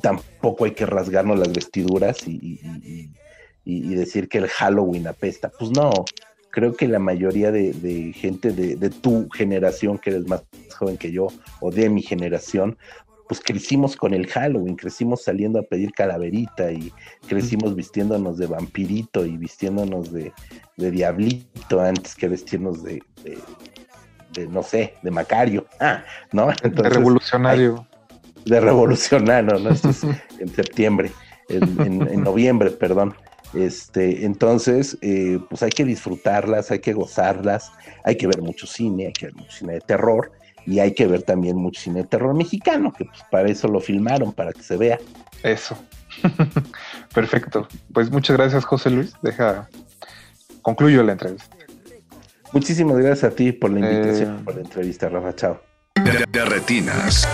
tampoco hay que rasgarnos las vestiduras y, y- y- decir que el Halloween apesta. Pues no, creo que la mayoría de, de gente de, de tu generación, que eres más joven que yo, o de mi generación, pues crecimos con el Halloween, crecimos saliendo a pedir calaverita y crecimos vistiéndonos de vampirito y vistiéndonos de, de diablito antes que vestirnos de, de- de, no sé, de Macario, ah, ¿no? de Entonces, revolucionario. De revolucionario, ¿no? Esto es en septiembre, en, en- en noviembre, perdón. Este, entonces, eh, pues hay que disfrutarlas, hay que gozarlas, hay que ver mucho cine, hay que ver mucho cine de terror y hay que ver también mucho cine de terror mexicano, que pues para eso lo filmaron, para que se vea. Eso. Perfecto. Pues muchas gracias, José Luis. Deja. Concluyo la entrevista. Muchísimas gracias a ti por la invitación, Eh. por la entrevista, Rafa. Chao. De, de retinas.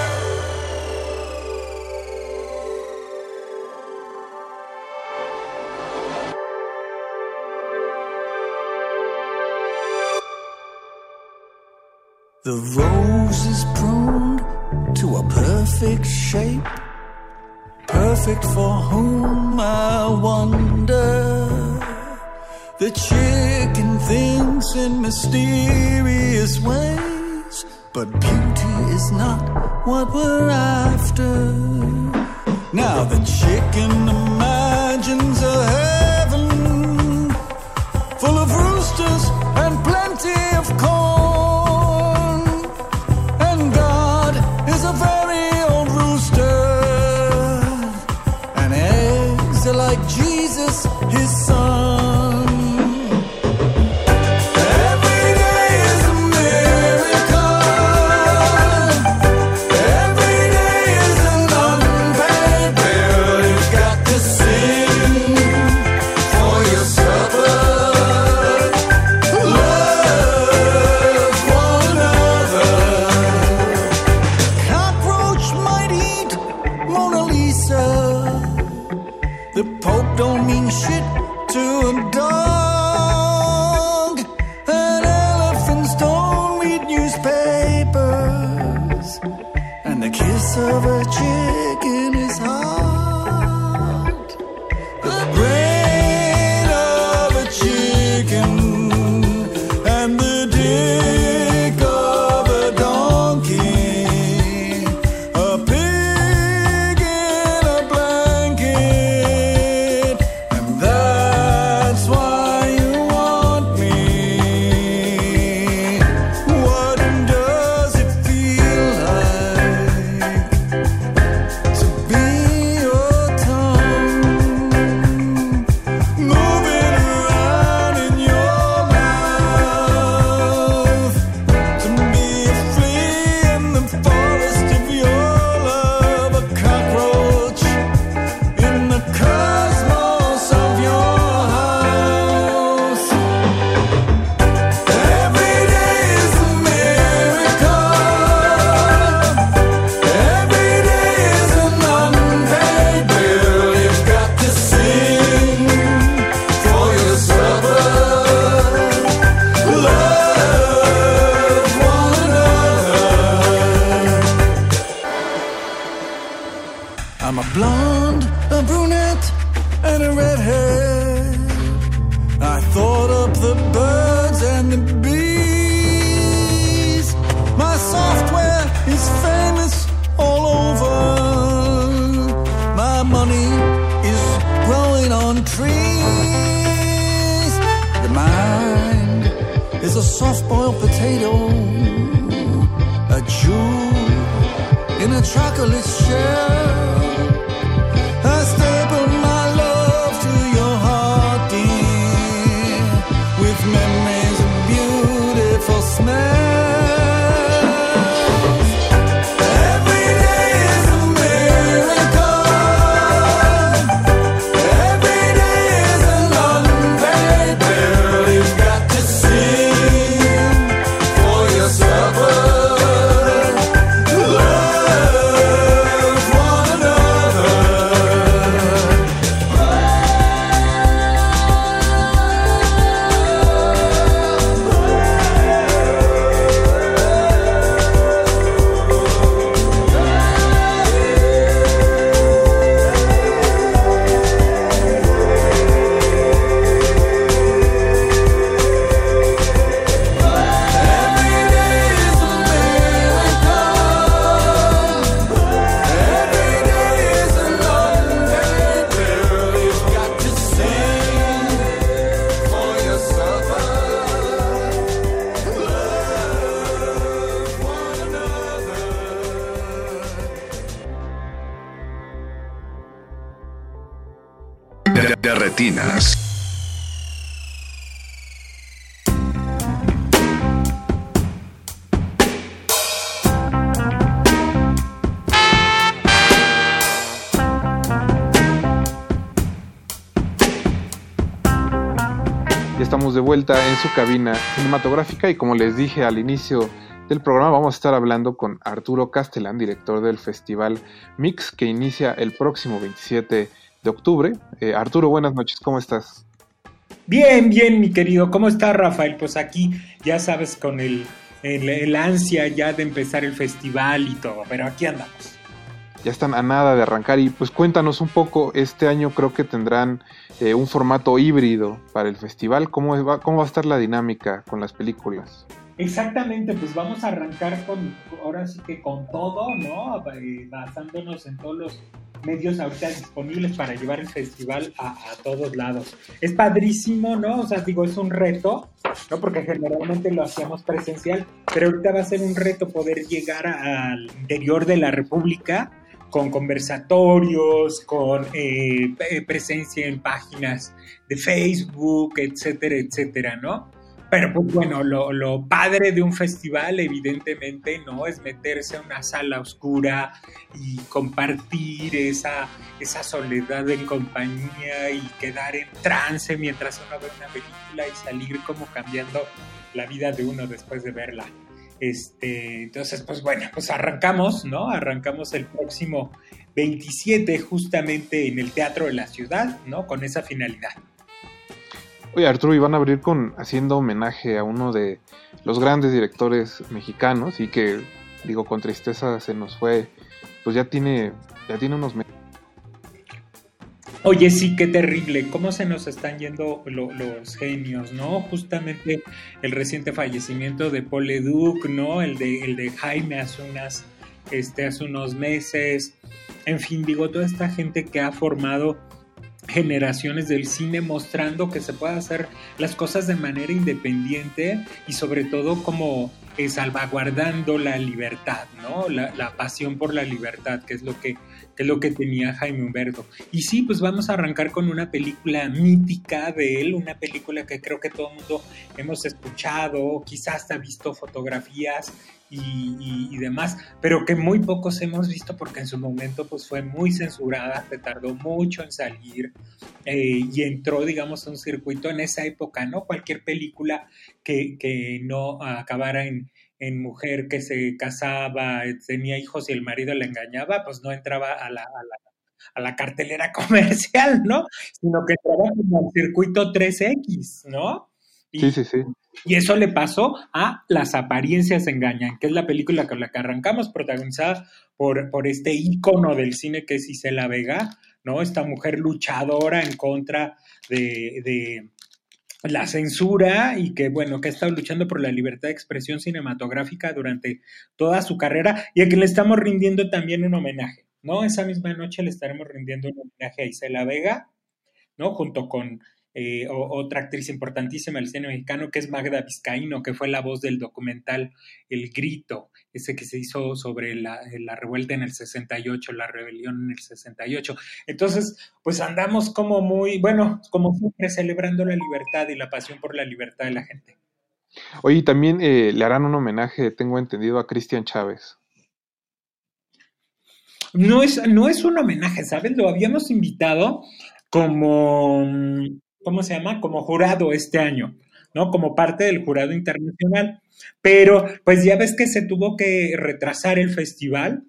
The rose is pruned to a perfect shape, perfect for whom I wonder. The chicken thinks in mysterious ways, but beauty is not what we're after. Now the chicken a soft boiled potato, su cabina cinematográfica y como les dije al inicio del programa vamos a estar hablando con Arturo Castellán, director del festival Mix que inicia el próximo 27 de octubre. Eh, Arturo, buenas noches, ¿cómo estás? Bien, bien, mi querido. ¿Cómo está Rafael? Pues aquí, ya sabes, con el, el, el ansia ya de empezar el festival y todo, pero aquí andamos. Ya están a nada de arrancar y pues cuéntanos un poco, este año creo que tendrán eh, un formato híbrido para el festival, ¿Cómo va, ¿cómo va a estar la dinámica con las películas? Exactamente, pues vamos a arrancar con, ahora sí que con todo, ¿no? Eh, Basándonos en todos los medios ahorita disponibles para llevar el festival a, a todos lados. Es padrísimo, ¿no? O sea, digo, es un reto, ¿no? Porque generalmente lo hacíamos presencial, pero ahorita va a ser un reto poder llegar al interior de la República con conversatorios, con eh, presencia en páginas de Facebook, etcétera, etcétera, ¿no? Pero pues bueno, lo, lo padre de un festival evidentemente no es meterse a una sala oscura y compartir esa, esa soledad en compañía y quedar en trance mientras uno ve una película y salir como cambiando la vida de uno después de verla. Este, entonces, pues bueno, pues arrancamos, ¿no? Arrancamos el próximo 27 justamente en el Teatro de la Ciudad, ¿no? Con esa finalidad. Oye, Arturo, y van a abrir con haciendo homenaje a uno de los grandes directores mexicanos y que, digo, con tristeza se nos fue, pues ya tiene, ya tiene unos meses. Oye, sí, qué terrible, cómo se nos están yendo lo- los genios, ¿no? Justamente el reciente fallecimiento de Paul Leduc, ¿no? El de, el de Jaime hace, unas, este, hace unos meses. En fin, digo, toda esta gente que ha formado generaciones del cine mostrando que se puede hacer las cosas de manera independiente y sobre todo como eh, salvaguardando la libertad, ¿no? La, la pasión por la libertad, que es lo que, que es lo que tenía Jaime Humberto. Y sí, pues vamos a arrancar con una película mítica de él, una película que creo que todo el mundo hemos escuchado, quizás hasta visto fotografías y, demás, pero que muy pocos hemos visto porque en su momento pues fue muy censurada, se tardó mucho en salir eh, y entró, digamos, a un circuito en esa época, ¿no? Cualquier película que no acabara en, en mujer que se casaba, eh, tenía hijos y el marido la engañaba, pues no entraba a la, a la, a la cartelera comercial, ¿no? Sino que entraba como al circuito 3X, ¿no? Y, Sí, sí, sí. y eso le pasó a Las apariencias engañan, que es la película con la que arrancamos, protagonizada por, por este ícono del cine que es Isela Vega, ¿no? Esta mujer luchadora en contra de, de, la censura y que, bueno, que ha estado luchando por la libertad de expresión cinematográfica durante toda su carrera y a quien le estamos rindiendo también un homenaje, ¿no? Esa misma noche le estaremos rindiendo un homenaje a Isela Vega, ¿no? Junto con eh, o- otra actriz importantísima del cine mexicano, que es Magda Vizcaíno, que fue la voz del documental El Grito, ese que se hizo sobre la, la revuelta en el 68, la rebelión en el 68. Entonces, pues andamos como muy, bueno, como siempre, celebrando la libertad y la pasión por la libertad de la gente. Oye, también eh, le harán un homenaje, tengo entendido, a Cristian Chávez. No es, no es un homenaje, ¿sabes? Lo habíamos invitado como, mm, ¿cómo se llama? Como jurado este año, ¿no? Como parte del jurado internacional. Pero, pues ya ves que se tuvo que retrasar el festival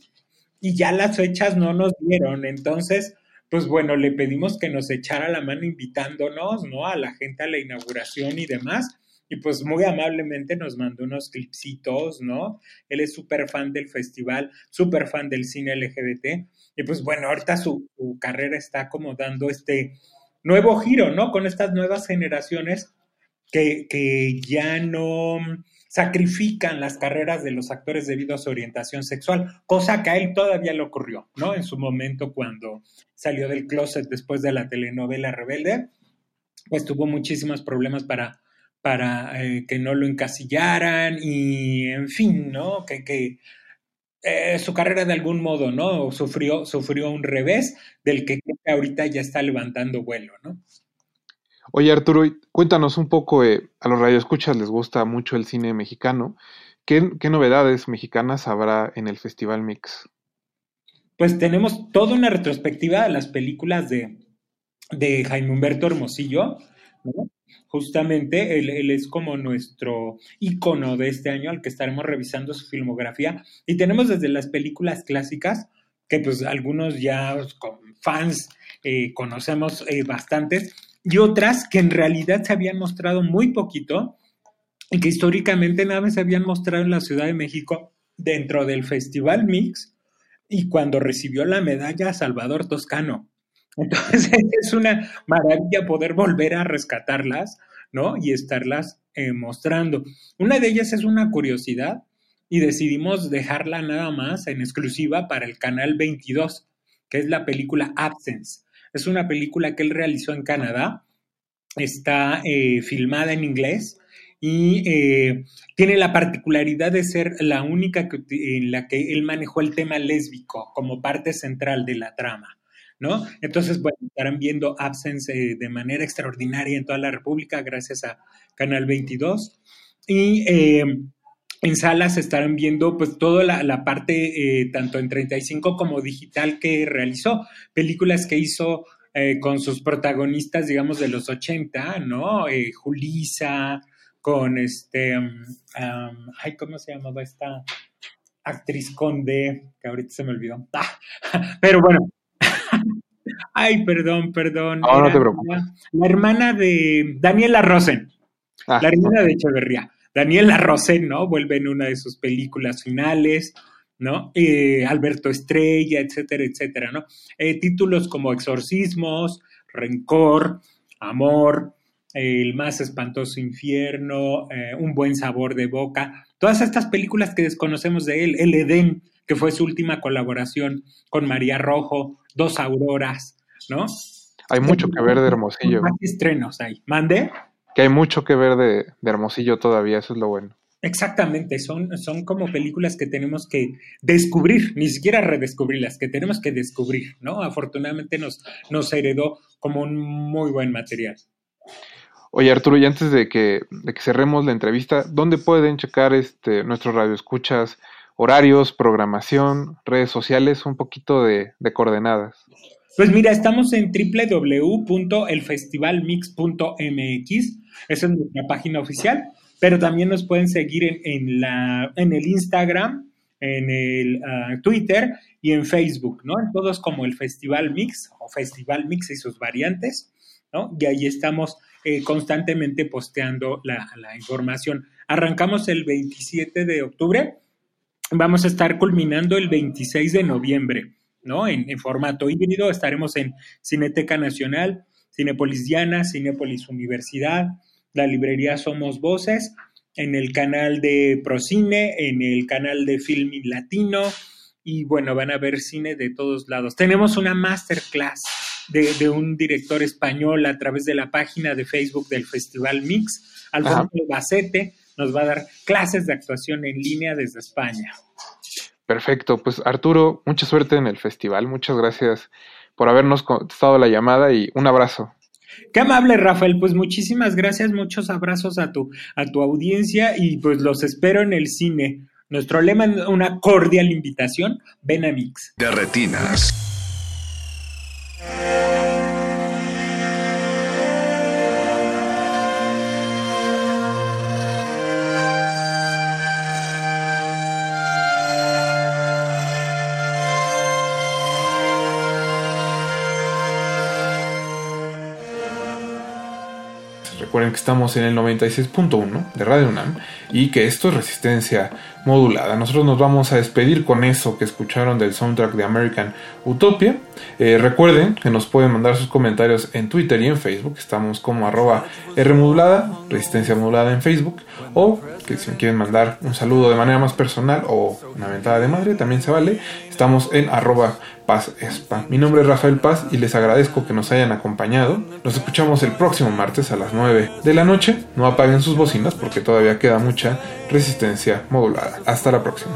y ya las fechas no nos dieron. Entonces, pues bueno, le pedimos que nos echara la mano invitándonos, ¿no? A la gente a la inauguración y demás. Y pues muy amablemente nos mandó unos clipsitos, ¿no? Él es súper fan del festival, súper fan del cine LGBT. Y pues bueno, ahorita su, carrera está como dando este nuevo giro, ¿no? Con estas nuevas generaciones que, que ya no sacrifican las carreras de los actores debido a su orientación sexual, cosa que a él todavía le ocurrió, ¿no? En su momento cuando salió del closet después de la telenovela Rebelde, pues tuvo muchísimos problemas para, para eh, que no lo encasillaran y, en fin, ¿no? Que, que eh, su carrera de algún modo, ¿no? Sufrió, sufrió un revés del que creo que ahorita ya está levantando vuelo, ¿no? Oye, Arturo, cuéntanos un poco, eh, a los radioescuchas les gusta mucho el cine mexicano. ¿Qué, qué novedades mexicanas habrá en el Festival Mix? Pues tenemos toda una retrospectiva de las películas de, de Jaime Humberto Hermosillo, ¿no? Justamente él, es como nuestro ícono de este año al que estaremos revisando su filmografía. Y tenemos desde las películas clásicas, que pues algunos ya con fans eh, conocemos eh, bastantes, y otras que en realidad se habían mostrado muy poquito y que históricamente nada se habían mostrado en la Ciudad de México dentro del Festival Mix y cuando recibió la medalla Salvador Toscano. Entonces es una maravilla poder volver a rescatarlas, ¿no? Y estarlas eh, mostrando. Una de ellas es una curiosidad y decidimos dejarla nada más en exclusiva para el canal 22, que es la película Absence. Es una película que él realizó en Canadá, está eh, filmada en inglés y eh, tiene la particularidad de ser la única en la que él manejó el tema lésbico como parte central de la trama. ¿No? Entonces, bueno, estarán viendo Absence eh, de manera extraordinaria en toda la República gracias a Canal 22. Y eh, en salas estarán viendo pues toda la, parte, eh, tanto en 35 como digital que realizó. Películas que hizo eh, con sus protagonistas, digamos, de los 80, ¿no? Julisa, con este, um, ay, ¿cómo se llamaba esta actriz conde? Que ahorita se me olvidó. Ah, pero bueno, Ay, perdón, perdón. No, te preocupes. La, la hermana de Daniela Rosen, Ah, la hermana de Echeverría. Daniela Rosen, ¿no? Vuelve en una de sus películas finales, ¿no? Eh, Alberto Estrella, etcétera, etcétera, ¿no? Eh, títulos como Exorcismos, Rencor, Amor, El más espantoso infierno, eh, Un buen sabor de boca. Todas estas películas que desconocemos de él, El Edén, que fue su última colaboración con María Rojo, Dos Auroras, ¿no? hay mucho que ver de Hermosillo. Más estrenos ahí. ¿Mande? Que hay mucho que ver de, de Hermosillo todavía, eso es lo bueno. Exactamente, son, son como películas que tenemos que descubrir, ni siquiera redescubrirlas, que tenemos que descubrir, ¿no? Afortunadamente nos, nos heredó como un muy buen material. Oye, Arturo, y antes de que, de que cerremos la entrevista, ¿dónde pueden checar este, nuestros radioescuchas? Horarios, programación, redes sociales, un poquito de, de coordenadas. Pues mira, estamos en www.elfestivalmix.mx, esa es nuestra página oficial, pero también nos pueden seguir en, la, en el Instagram, en el uh, Twitter y en Facebook, ¿no? En todos como el Festival Mix o Festival Mix y sus variantes, ¿no? Y ahí estamos eh, constantemente posteando la información. Arrancamos el 27 de octubre, vamos a estar culminando el 26 de noviembre. ¿no? En, en, formato híbrido estaremos en Cineteca Nacional, Cinepolis Diana, Cinepolis Universidad, la librería Somos Voces, en el canal de Procine, en el canal de Filming Latino, y bueno, van a ver cine de todos lados. Tenemos una masterclass de, de un director español a través de la página de Facebook del Festival Mix, Alfonso Bacete, nos va a dar clases de actuación en línea desde España. Perfecto, pues Arturo, mucha suerte en el festival, muchas gracias por habernos contestado la llamada y un abrazo. Qué amable, Rafael. Pues muchísimas gracias, muchos abrazos a tu, a tu audiencia y pues los espero en el cine. Nuestro lema es una cordial invitación. Ven a Mix. De retinas. Recuerden que estamos en el 96.1 de Radio UNAM y que esto es resistencia modulada. Nosotros nos vamos a despedir con eso que escucharon del soundtrack de American Utopia. Eh, recuerden que nos pueden mandar sus comentarios en Twitter y en Facebook. Estamos como arroba Rmodulada, resistencia modulada en Facebook. O que si quieren mandar un saludo de manera más personal o una ventada de madre, también se vale. Estamos en arroba Paz Espa. Mi nombre es Rafael Paz y les agradezco que nos hayan acompañado. Nos escuchamos el próximo martes a las 9 de la noche. No apaguen sus bocinas porque todavía queda mucha resistencia modulada. Hasta la próxima.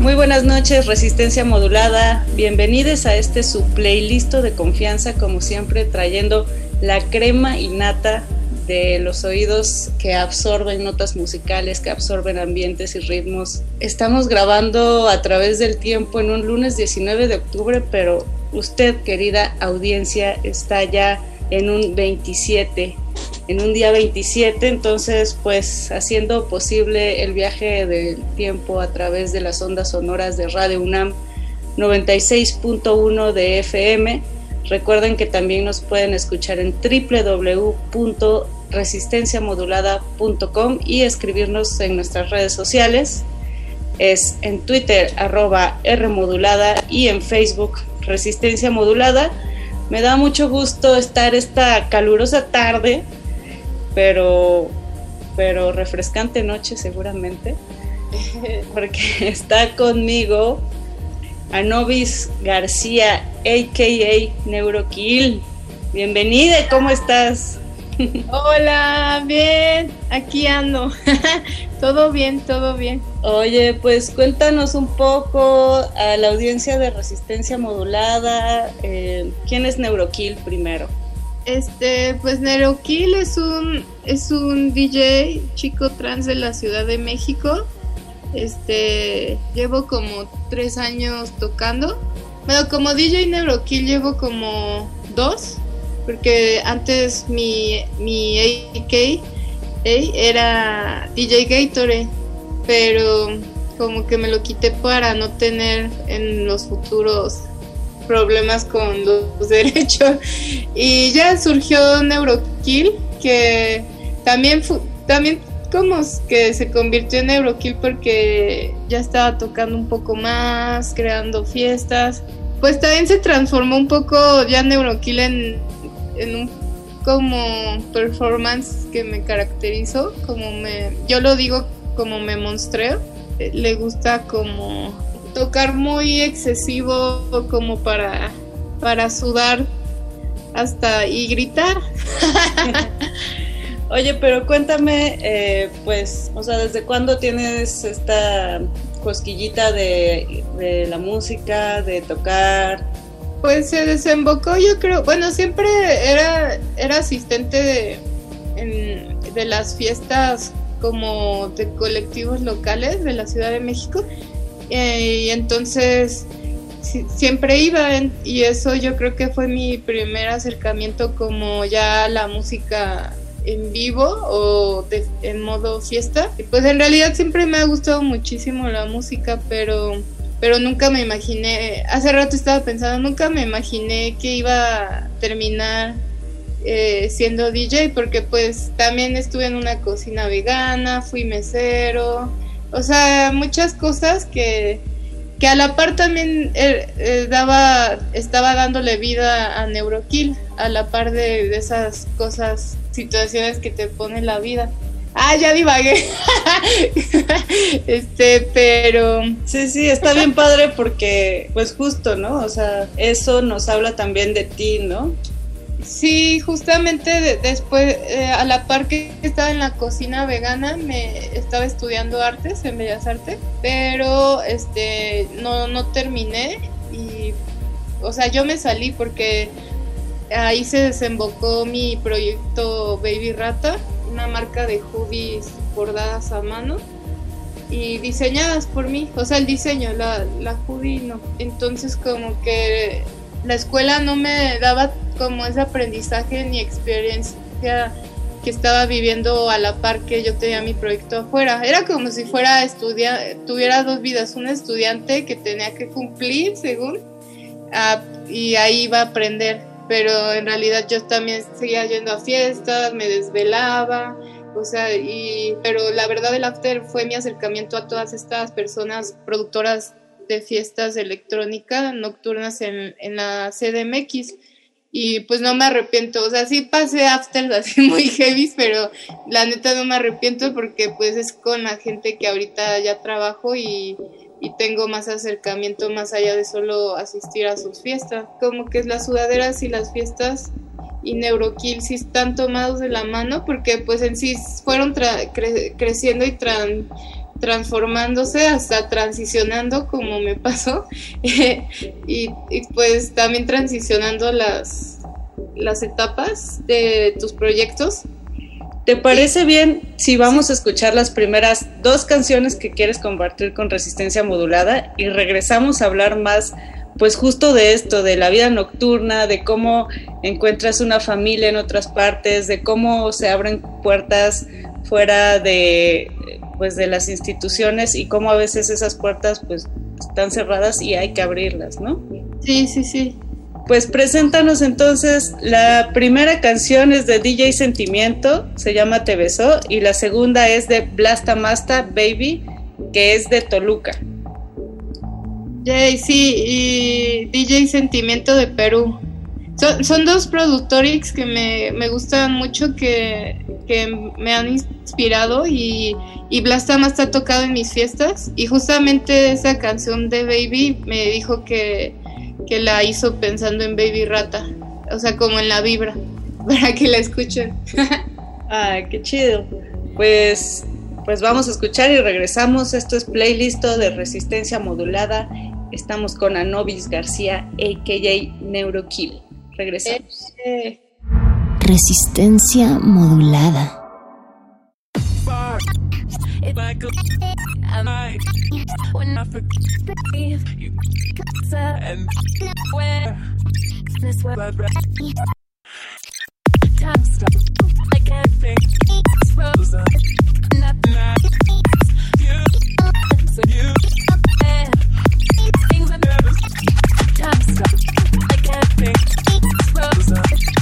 Muy buenas noches, Resistencia Modulada. Bienvenidos a este su playlist de confianza, como siempre, trayendo la crema innata de los oídos que absorben notas musicales, que absorben ambientes y ritmos. Estamos grabando a través del tiempo en un lunes 19 de octubre, pero usted, querida audiencia, está ya en un 27 en un día 27, entonces pues haciendo posible el viaje del tiempo a través de las ondas sonoras de Radio UNAM 96.1 de FM. Recuerden que también nos pueden escuchar en www.resistenciamodulada.com y escribirnos en nuestras redes sociales. Es en Twitter arroba Rmodulada y en Facebook Resistencia Modulada. Me da mucho gusto estar esta calurosa tarde pero, pero refrescante noche seguramente, porque está conmigo Anobis García, a.k.a. Neurokill. Bienvenida, ¿cómo estás? Hola, bien, aquí ando. todo bien, todo bien. Oye, pues cuéntanos un poco a la audiencia de Resistencia Modulada, eh, ¿quién es Neurokill primero? Este, pues Nerokill es un es un DJ chico trans de la Ciudad de México. Este, llevo como tres años tocando. Bueno, como DJ Neurokill llevo como dos, porque antes mi mi AK era DJ Gatorade, pero como que me lo quité para no tener en los futuros problemas con los derechos. Y ya surgió Neurokill, que también, también como que se convirtió en Neurokill porque ya estaba tocando un poco más, creando fiestas. Pues también se transformó un poco ya Neurokill en, en un como performance que me caracterizó, como me, yo lo digo como me monstreo, Eh, le gusta como tocar muy excesivo como para, para sudar hasta y gritar. Oye, pero cuéntame, eh, pues, o sea, ¿desde cuándo tienes esta cosquillita de, de la música, de tocar? Pues se desembocó, yo creo, bueno, siempre era, era asistente de, en- de las fiestas como de colectivos locales de la Ciudad de México eh, y entonces si- siempre iba en- y eso yo creo que fue mi primer acercamiento como ya la música en vivo o de- en modo fiesta. Y pues en realidad siempre me ha gustado muchísimo la música, pero pero nunca me imaginé, hace rato estaba pensando, nunca me imaginé que iba a terminar eh, siendo DJ, porque pues también estuve en una cocina vegana, fui mesero, o sea, muchas cosas que, que a la par también eh, eh, daba, estaba dándole vida a Neurokill, a la par de, esas cosas, situaciones que te pone la vida. Ah, ya divagué. este, pero Sí, sí, está bien padre porque, pues justo, ¿no? O sea, eso nos habla también de ti, ¿no? Sí, justamente de- después, eh, a la par que estaba en la cocina vegana, me estaba estudiando artes en Bellas Artes, pero este no, no terminé y, o sea, yo me salí porque ahí se desembocó mi proyecto Baby Rata, una marca de hoodies bordadas a mano y diseñadas por mí, o sea, el diseño, la, la hoodie no. Entonces como que la escuela no me daba como ese aprendizaje ni experiencia que estaba viviendo a la par que yo tenía mi proyecto afuera. Era como si fuera estudia tuviera dos vidas, un estudiante que tenía que cumplir según ah, y ahí iba a aprender, pero en realidad yo también seguía yendo a fiestas, me desvelaba, o sea, y pero la verdad el after fue mi acercamiento a todas estas personas productoras de fiestas de electrónica nocturnas en, en la CDMX y pues no me arrepiento, o sea, sí pasé afters así muy heavy, pero la neta no me arrepiento porque pues es con la gente que ahorita ya trabajo y, y tengo más acercamiento más allá de solo asistir a sus fiestas, como que las sudaderas y las fiestas y Neurokill sí están tomados de la mano porque pues en sí fueron creciendo y tran- transformándose hasta transicionando como me pasó. Y, y, pues también transicionando las las etapas de tus proyectos. ¿Te parece bien si vamos a escuchar las primeras dos canciones que quieres compartir con resistencia modulada y regresamos a hablar más, pues justo de esto, de la vida nocturna, de cómo encuentras una familia en otras partes, de cómo se abren puertas fuera de, pues, de las instituciones y cómo a veces esas puertas pues están cerradas y hay que abrirlas, ¿no? Sí, sí, sí. Pues preséntanos entonces, la primera canción es de DJ Sentimiento, se llama Te Besó, y la segunda es de Blasta Masta Baby, que es de Toluca. Jay, sí, y DJ Sentimiento de Perú. Son, dos productores que me, me gustan mucho, que, que me han inspirado y, y Blasta Masta ha tocado en mis fiestas. Y justamente esa canción de Baby me dijo que, que la hizo pensando en Baby Rata, o sea, como en la vibra, para que la escuchen. Ay, qué chido. Pues, pues vamos a escuchar y regresamos. Esto es playlist de resistencia modulada. Estamos con Anobis García, a.k.a. Neurokill. Regresamos. Eh, Resistencia modulada. I stop. I can't think. road.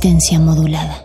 Resistencia modulada.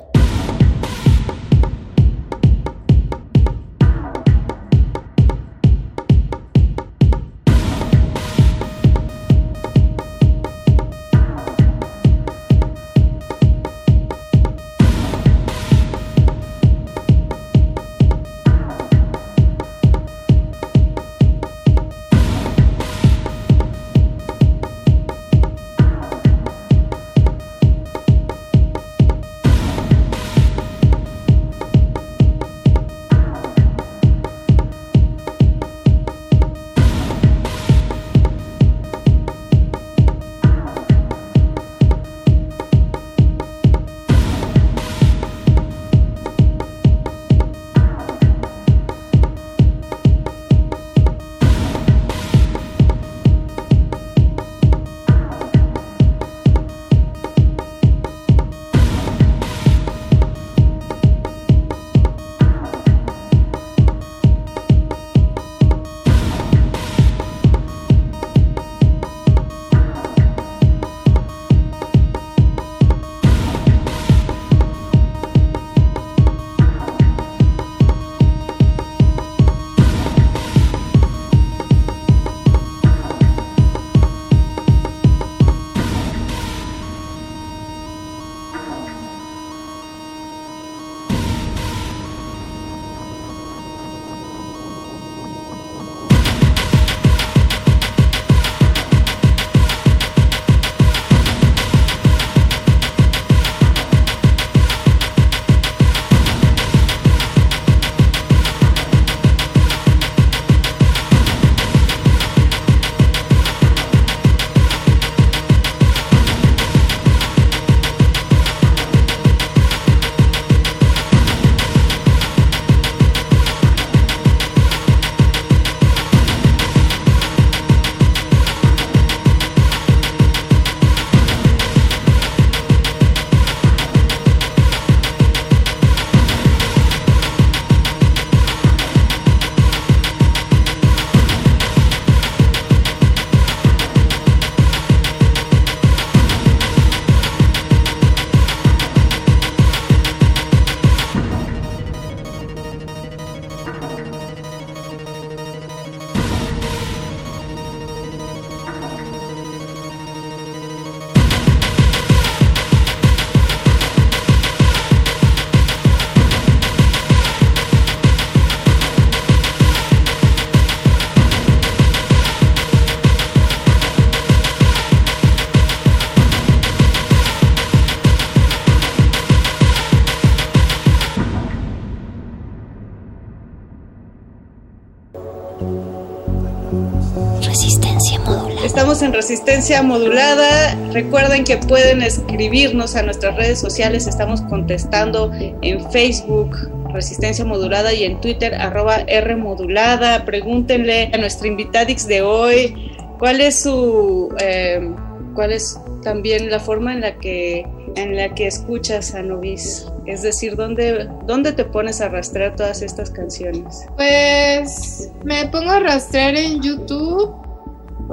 Resistencia modulada. Recuerden que pueden escribirnos a nuestras redes sociales. Estamos contestando en Facebook Resistencia Modulada y en Twitter arroba R Modulada. Pregúntenle a nuestra invitadix de hoy cuál es su eh, cuál es también la forma en la que en la que escuchas a Novis. Es decir, ¿dónde, ¿dónde te pones a rastrear todas estas canciones? Pues me pongo a rastrear en YouTube.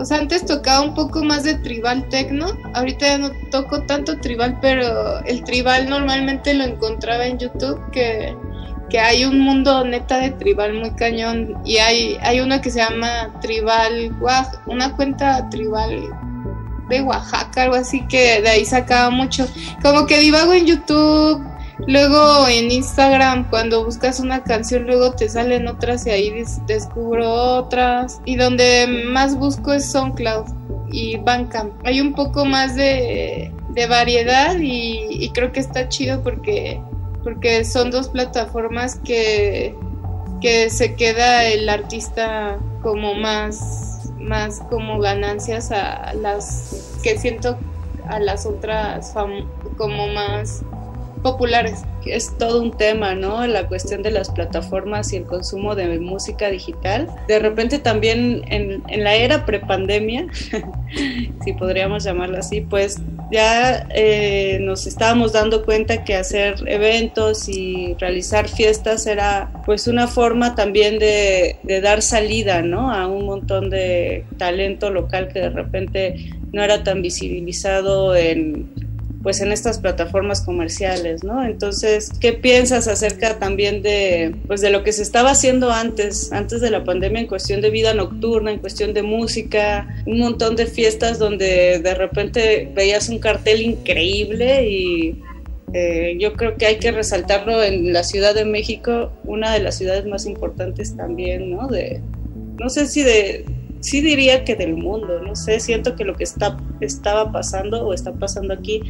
O antes tocaba un poco más de tribal techno. Ahorita ya no toco tanto tribal, pero el tribal normalmente lo encontraba en YouTube, que, que hay un mundo neta de tribal muy cañón. Y hay, hay una que se llama Tribal Oax- una cuenta tribal de Oaxaca, algo así, que de ahí sacaba mucho. Como que divago en YouTube, luego en Instagram, cuando buscas una canción, luego te salen otras y ahí des- descubro otras. Y donde más busco es SoundCloud y Bandcamp. Hay un poco más de, de variedad y, y creo que está chido porque porque son dos plataformas que, que se queda el artista como más, más como ganancias a las que siento a las otras como más populares. es todo un tema, ¿no? La cuestión de las plataformas y el consumo de música digital. De repente también en, en la era prepandemia, si podríamos llamarlo así, pues ya eh, nos estábamos dando cuenta que hacer eventos y realizar fiestas era pues una forma también de, de dar salida, ¿no? A un montón de talento local que de repente no era tan visibilizado en pues en estas plataformas comerciales, ¿no? Entonces, ¿qué piensas acerca también de pues de lo que se estaba haciendo antes, antes de la pandemia en cuestión de vida nocturna, en cuestión de música, un montón de fiestas donde de repente veías un cartel increíble y eh, yo creo que hay que resaltarlo en la Ciudad de México, una de las ciudades más importantes también, ¿no? De no sé si de sí diría que del mundo, no sé, siento que lo que está estaba pasando o está pasando aquí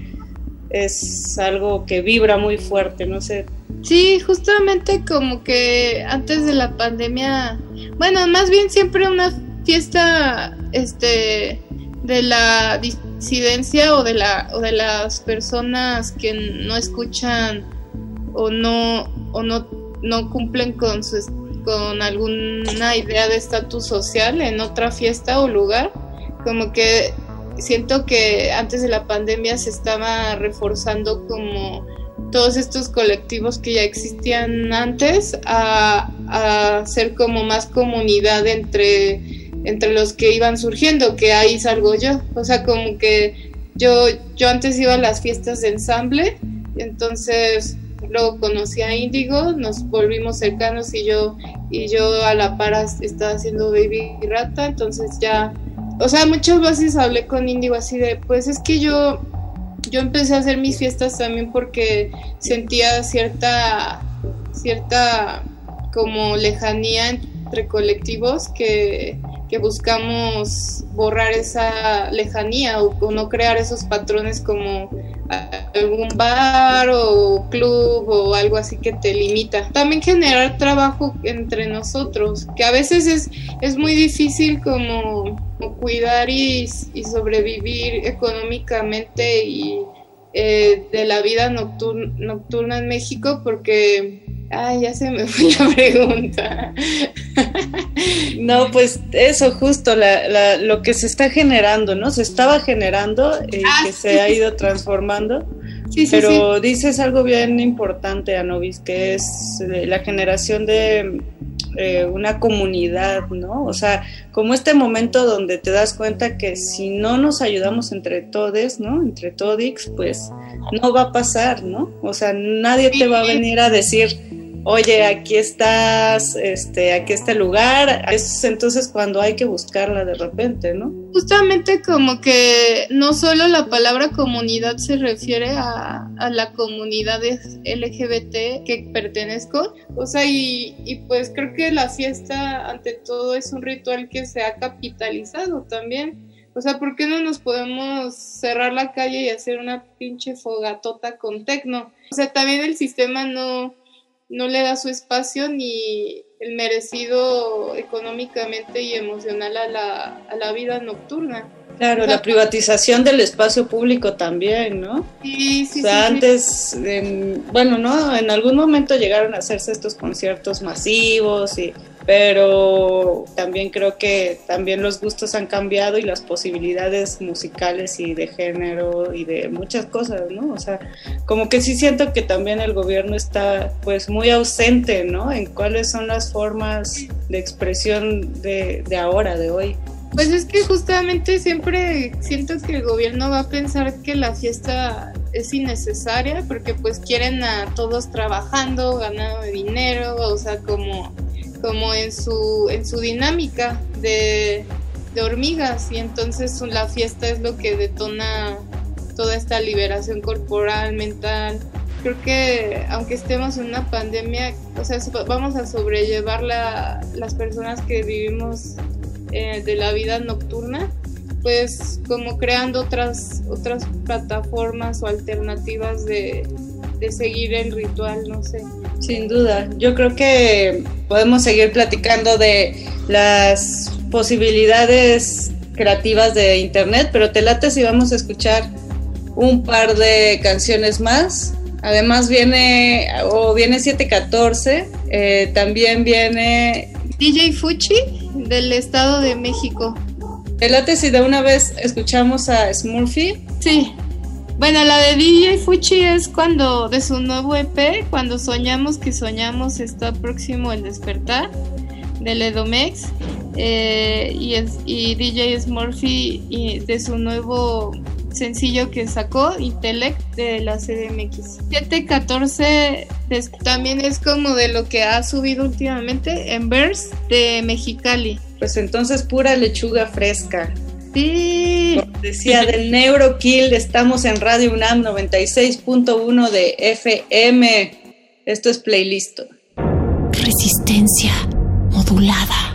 es algo que vibra muy fuerte, no sé. Sí, justamente como que antes de la pandemia, bueno, más bien siempre una fiesta este de la disidencia o de la o de las personas que no escuchan o no o no no cumplen con su con alguna idea de estatus social en otra fiesta o lugar, como que siento que antes de la pandemia se estaba reforzando como todos estos colectivos que ya existían antes a, a ser como más comunidad entre, entre los que iban surgiendo, que ahí salgo yo. O sea, como que yo, yo antes iba a las fiestas de ensamble, entonces luego conocí a Índigo, nos volvimos cercanos y yo, y yo a la par estaba haciendo Baby Rata, entonces ya o sea, muchas veces hablé con Índigo así de, pues es que yo, yo empecé a hacer mis fiestas también porque sentía cierta, cierta como lejanía entre colectivos que, que buscamos borrar esa lejanía o, no crear esos patrones como algún bar o club o algo así que te limita. También generar trabajo entre nosotros, que a veces es, es muy difícil como, cuidar y, y, sobrevivir económicamente y eh, de la vida nocturna en México porque... Ay, ya se me fue la pregunta. No, pues eso justo, la, la, lo que se está generando, ¿no? Se estaba generando y Ah, que sí, se ha ido transformando. Sí, sí, Pero dices algo bien importante, Anobis, que es eh, la generación de eh, una comunidad, ¿no? O sea, como este momento donde te das cuenta que si no nos ayudamos entre todes, ¿no? Entre todix, pues no va a pasar, ¿no? O sea, nadie te va a venir a decir, oye, aquí estás, este, aquí está el lugar. Es entonces cuando hay que buscarla de repente, ¿no? Justamente como que no solo la palabra comunidad se refiere a, a la comunidad LGBT que pertenezco, o sea, y, y pues creo que la fiesta ante todo es un ritual que se ha capitalizado también. O sea, ¿por qué no nos podemos cerrar la calle y hacer una pinche fogatota con tecno? O sea, también el sistema no, no le da su espacio ni el merecido económicamente y emocional a la, a la vida nocturna. Claro, la privatización del espacio público también, ¿no? Sí, sí, o sea, sí, sí. antes, en- bueno, ¿no? En algún momento llegaron a hacerse estos conciertos masivos, y, pero también creo que también los gustos han cambiado y las posibilidades musicales y de género y de muchas cosas, ¿no? O sea, como que sí siento que también el gobierno está pues muy ausente, ¿no? En cuáles son las formas de expresión de, de ahora, de hoy. Pues es que justamente siempre siento que el gobierno va a pensar que la fiesta es innecesaria porque pues quieren a todos trabajando, ganando dinero, o sea, como, como en su, en su dinámica de, de hormigas y entonces la fiesta es lo que detona toda esta liberación corporal, mental. Creo que aunque estemos en una pandemia, o sea, vamos a sobrellevar la, las personas que vivimos eh, de la vida nocturna, pues como creando otras, otras plataformas o alternativas de, de seguir el ritual, no sé. Sin duda, yo creo que podemos seguir platicando de las posibilidades creativas de internet, pero te late si vamos a escuchar un par de canciones más. Además viene, o viene 714, eh, también viene... DJ Fuchi del Estado de México. Late si de una vez escuchamos a Smurfy. Sí. Bueno, la de DJ Fuchi es cuando, de su nuevo EP, cuando soñamos que soñamos está próximo el despertar, del Edomex. Eh, y, es, y DJ Smurfy y de su nuevo sencillo que sacó, Intellect, de la CDMX. 714 es- también es como de lo que ha subido últimamente en Verse de Mexicali. Pues entonces pura lechuga fresca. Sí. Decía del Neurokill, estamos en Radio UNAM 96.1 de FM. Esto es playlist. Resistencia modulada.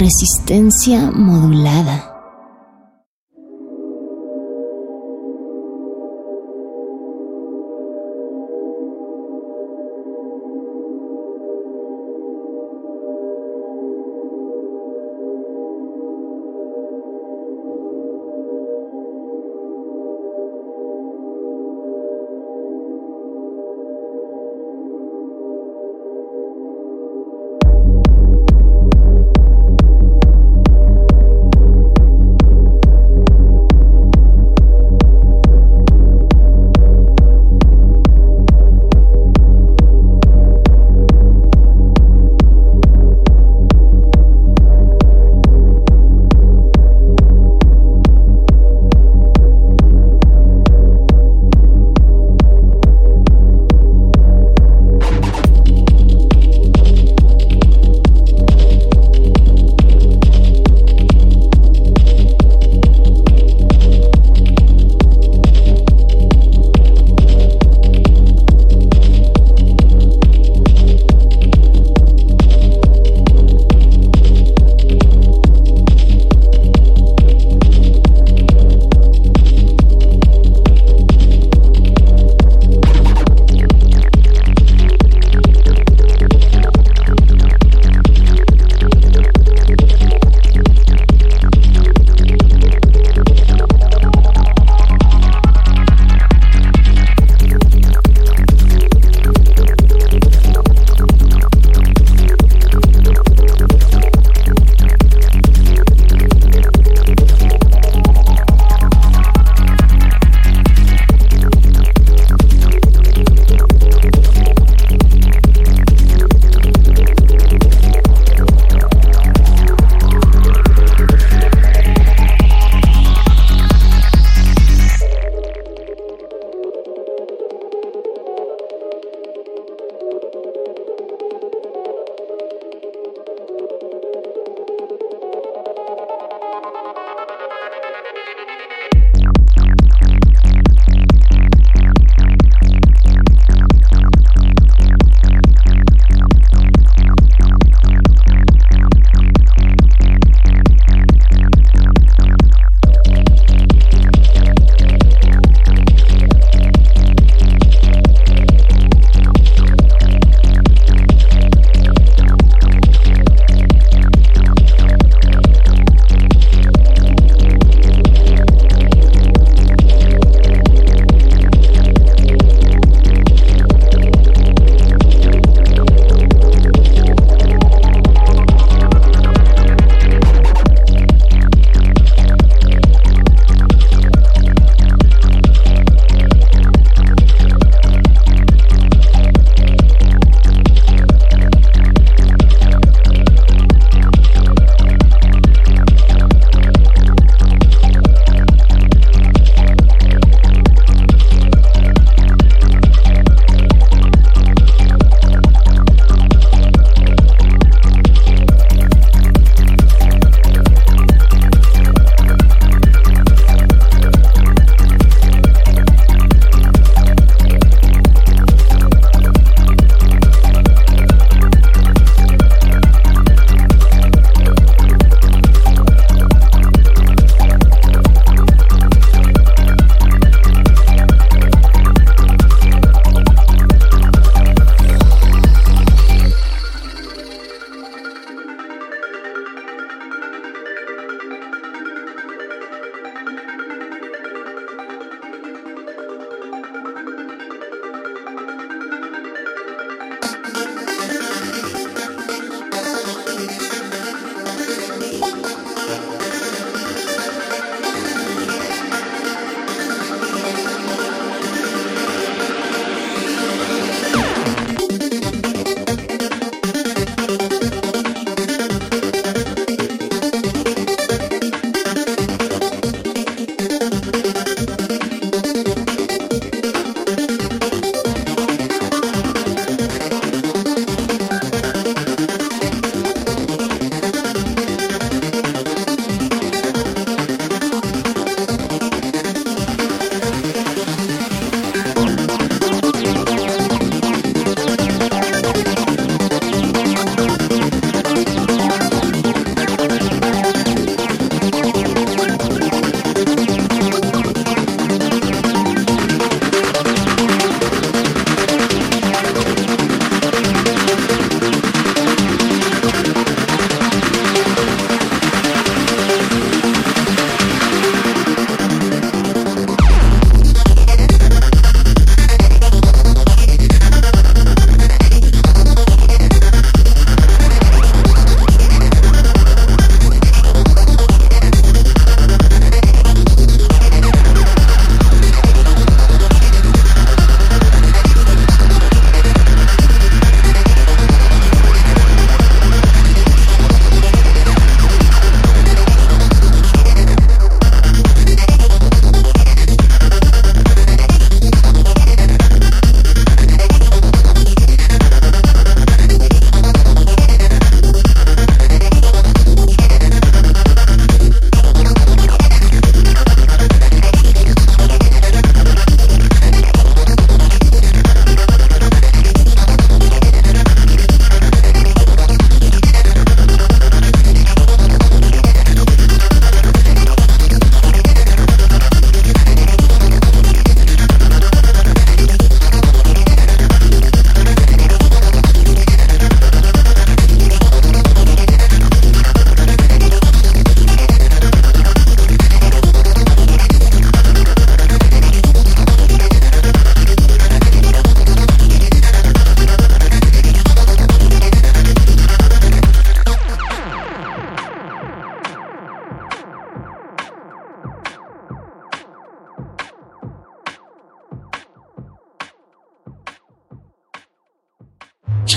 Resistencia modulada.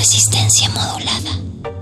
Resistencia modulada.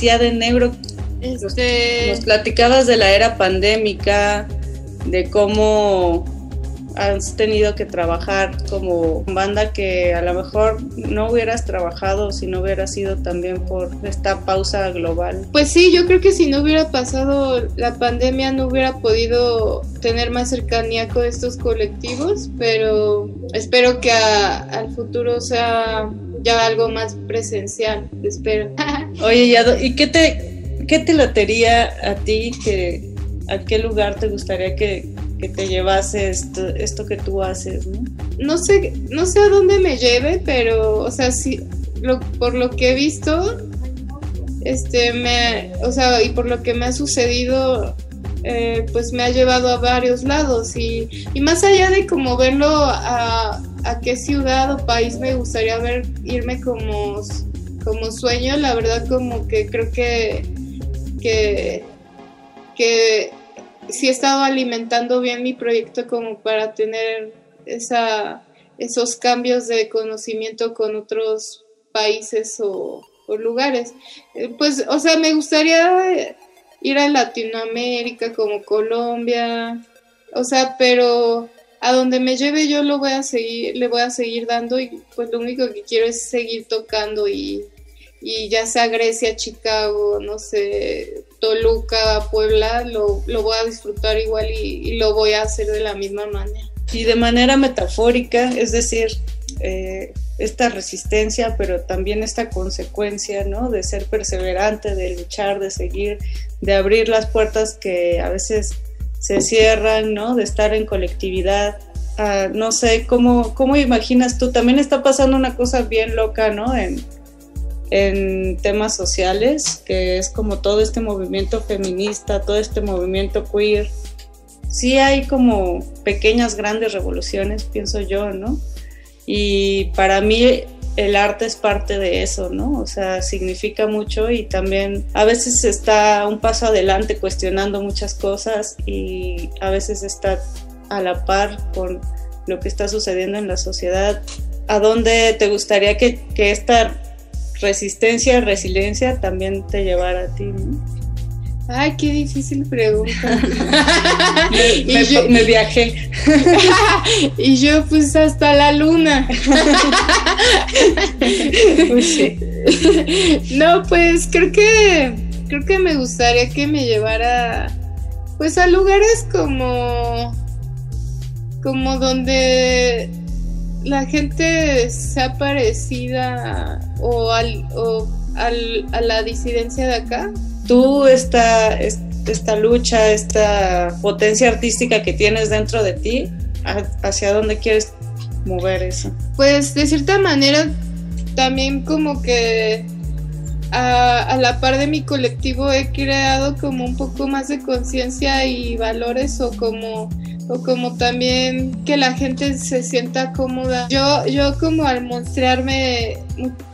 De negro. Este, Nos platicabas de la era pandémica, de cómo has tenido que trabajar como banda que a lo mejor no hubieras trabajado si no hubiera sido también por esta pausa global. Pues sí, yo creo que si no hubiera pasado la pandemia no hubiera podido tener más cercanía con estos colectivos, pero espero que a- al futuro sea ya algo más presencial, espero. Oye, Yado, ¿y qué te, qué te latería a ti? Que, ¿A qué lugar te gustaría que, que te llevase esto, esto que tú haces? ¿no? no sé, no sé a dónde me lleve, pero, o sea, sí, lo- por lo que he visto, este, me, o sea, y por lo que me ha sucedido, eh, pues me ha llevado a varios lados y, y más allá de como verlo a, a qué ciudad o país me gustaría ver irme como, como sueño, la verdad como que creo que, que, que sí he estado alimentando bien mi proyecto como para tener esa, esos cambios de conocimiento con otros países o, o lugares. Eh, Pues, o sea, me gustaría ir a Latinoamérica como Colombia, o sea, pero a donde me lleve yo lo voy a seguir, le voy a seguir dando y pues lo único que quiero es seguir tocando y, y ya sea Grecia, Chicago, no sé, Toluca, Puebla, lo, lo voy a disfrutar igual y, lo voy a hacer de la misma manera. Y de manera metafórica, es decir, eh, esta resistencia, pero también esta consecuencia, ¿no? De ser perseverante, de luchar, de seguir, de abrir las puertas que a veces se cierran, ¿no? De estar en colectividad. Ah, no sé, ¿cómo, ¿cómo imaginas tú? También está pasando una cosa bien loca, ¿no? En, en temas sociales, que es como todo este movimiento feminista, todo este movimiento queer, sí hay como pequeñas, grandes revoluciones, pienso yo, ¿no? Y para mí el arte es parte de eso, ¿no? O sea, significa mucho y también a veces está un paso adelante cuestionando muchas cosas y a veces está a la par con lo que está sucediendo en la sociedad. ¿A dónde te gustaría que, esta resistencia, resiliencia también te llevara a ti? Ay, qué difícil pregunta. Me, Y me- yo- me viajé. y yo pues hasta la luna. No, pues creo que creo que me gustaría que me llevara pues a lugares como como donde la gente sea parecida o al o al- a la disidencia de acá. Tú esta, es- esta lucha, esta potencia artística que tienes dentro de ti, ¿ha- ¿hacia dónde quieres mover eso? Pues de cierta manera también como que a, a la par de mi colectivo he creado como un poco más de conciencia y valores o como o como también que la gente se sienta cómoda. Yo yo como al mostrarme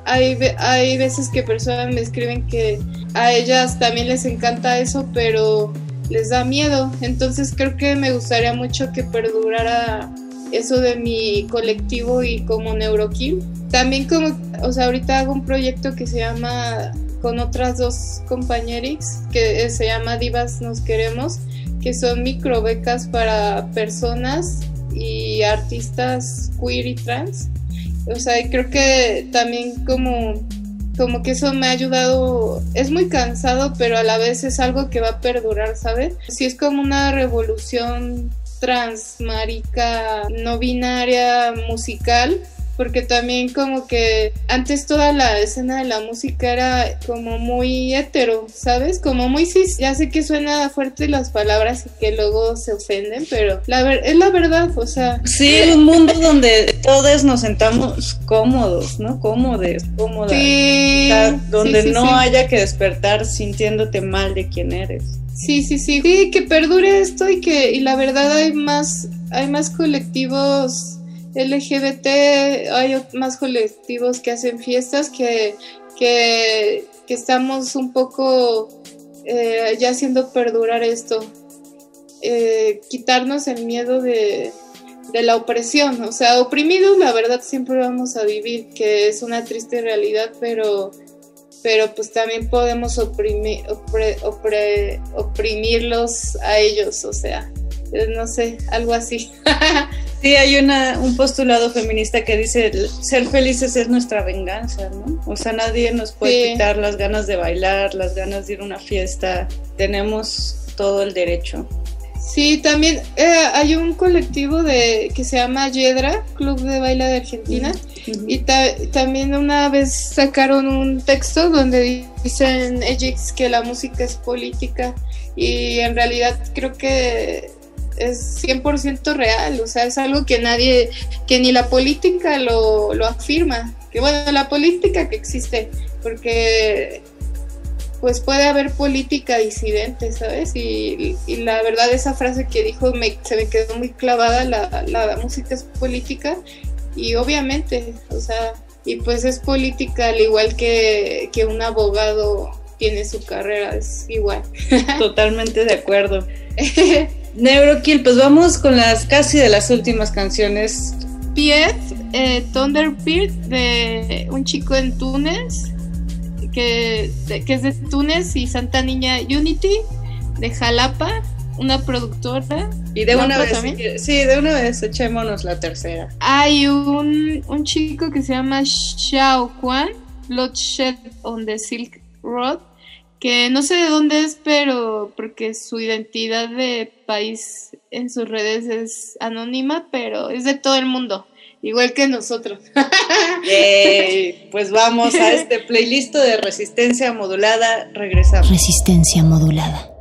hay, hay veces que personas me escriben que a ellas también les encanta eso, pero les da miedo. Entonces creo que me gustaría mucho que perdurara eso de mi colectivo y como Neurokim. También como, o sea, ahorita hago un proyecto que se llama con otras dos compañeras que se llama Divas Nos Queremos, que son microbecas para personas y artistas queer y trans. O sea, creo que también como como que eso me ha ayudado, es muy cansado, pero a la vez es algo que va a perdurar, ¿sabes? Sí es como una revolución trans, marica, no binaria, musical, porque también como que antes toda la escena de la música era como muy hetero, ¿sabes? Como muy cis. Ya sé que suena fuerte las palabras y que luego se ofenden, pero la ver es la verdad, o sea. Sí, un mundo donde todos nos sentamos cómodos, ¿no? Cómodes, cómodas. Sí, donde sí, sí, no haya que despertar sintiéndote mal de quién eres. Sí, sí, sí. Sí, que perdure esto y que y la verdad hay más hay más colectivos LGBT, hay más colectivos que hacen fiestas que que, estamos un poco eh, ya haciendo perdurar esto. Eh, quitarnos el miedo de, de la opresión. O sea, oprimidos la verdad siempre vamos a vivir, que es una triste realidad, pero pero pues también podemos oprimir, oprimirlos a ellos, o sea, no sé, algo así. Sí, hay una, un postulado feminista que dice "El ser felices es nuestra venganza, ¿no? O sea, nadie nos puede Sí. quitar las ganas de bailar, las ganas de ir a una fiesta. Tenemos todo el derecho. Sí, también eh, hay un colectivo de que se llama Yedra, Club de Baile de Argentina, y ta- también una vez sacaron un texto donde dicen ellos que la música es política y en realidad creo que es 100% real, o sea, es algo que nadie, que ni la política lo, lo afirma, que bueno, la política que existe, porque pues puede haber política disidente, ¿sabes? Y, y la verdad esa frase que dijo me, se me quedó muy clavada, la, la música es política y obviamente, o sea, y pues es política al igual que, que un abogado tiene su carrera, es igual. Totalmente de acuerdo. Neurokill, pues vamos con las casi de las últimas canciones. Piet, eh, Thunderbird, de un chico en Túnez, que, de- que es de Túnez, y Santa Niña Unity, de Jalapa, una productora. Y de ¿La una vez, también? sí, de una vez echémonos la tercera. Hay un, un chico que se llama Xiao Quan, Bloodshed on the Silk Road, que no sé de dónde es, pero porque su identidad de país en sus redes es anónima, pero es de todo el mundo, igual que nosotros. Yay, Pues vamos a este playlist de resistencia modulada. Regresamos. Resistencia modulada.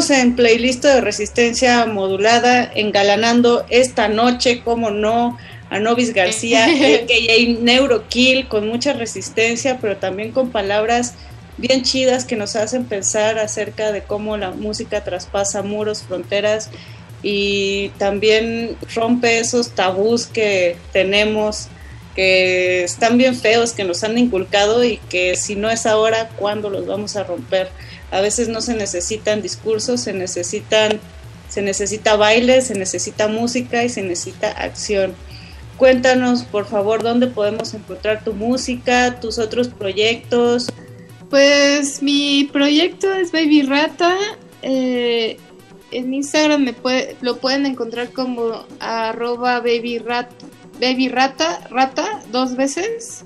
Seguimos en playlist de resistencia modulada, engalanando esta noche, como no, a Novis García, a.k.a. Neurokill, con mucha resistencia, pero también con palabras bien chidas que nos hacen pensar acerca de cómo la música traspasa muros, fronteras y también rompe esos tabús que tenemos, que están bien feos, que nos han inculcado y que si no es ahora, ¿cuándo los vamos a romper? A veces no se necesitan discursos, se necesitan, se necesita baile, se necesita música y se necesita acción. Cuéntanos, por favor, dónde podemos encontrar tu música, tus otros proyectos. Pues mi proyecto es Baby Rata. eh, en Instagram me puede, lo pueden encontrar como arroba baby, baby rata, rata, dos veces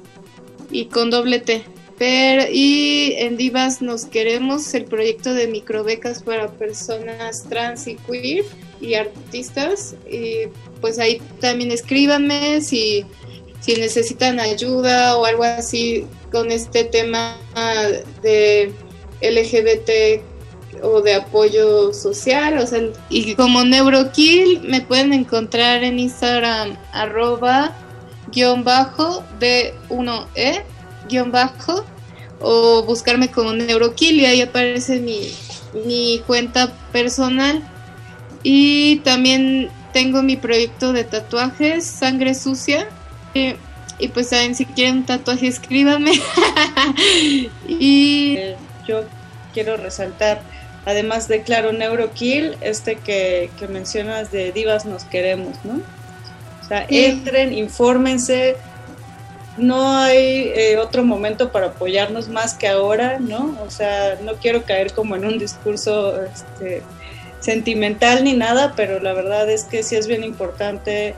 y con doble T. Pero, y en Divas Nos Queremos, el proyecto de microbecas para personas trans y queer y artistas. Y pues ahí también escríbanme si, si necesitan ayuda o algo así con este tema de LGBT o de apoyo social, o sea, y como Neurokill me pueden encontrar en Instagram arroba guion bajo D1E guion bajo o buscarme como Neurokill y ahí aparece mi, mi cuenta personal y también tengo mi proyecto de tatuajes Sangre Sucia y, y pues saben si quieren un tatuaje escríbanme y Eh, yo quiero resaltar, además de claro Neurokill, este que, que mencionas de Divas Nos Queremos, ¿no? O sea, Sí. entren, infórmense. No hay eh, otro momento para apoyarnos más que ahora, ¿no? O sea, no quiero caer como en un discurso este, sentimental ni nada, pero la verdad es que sí es bien importante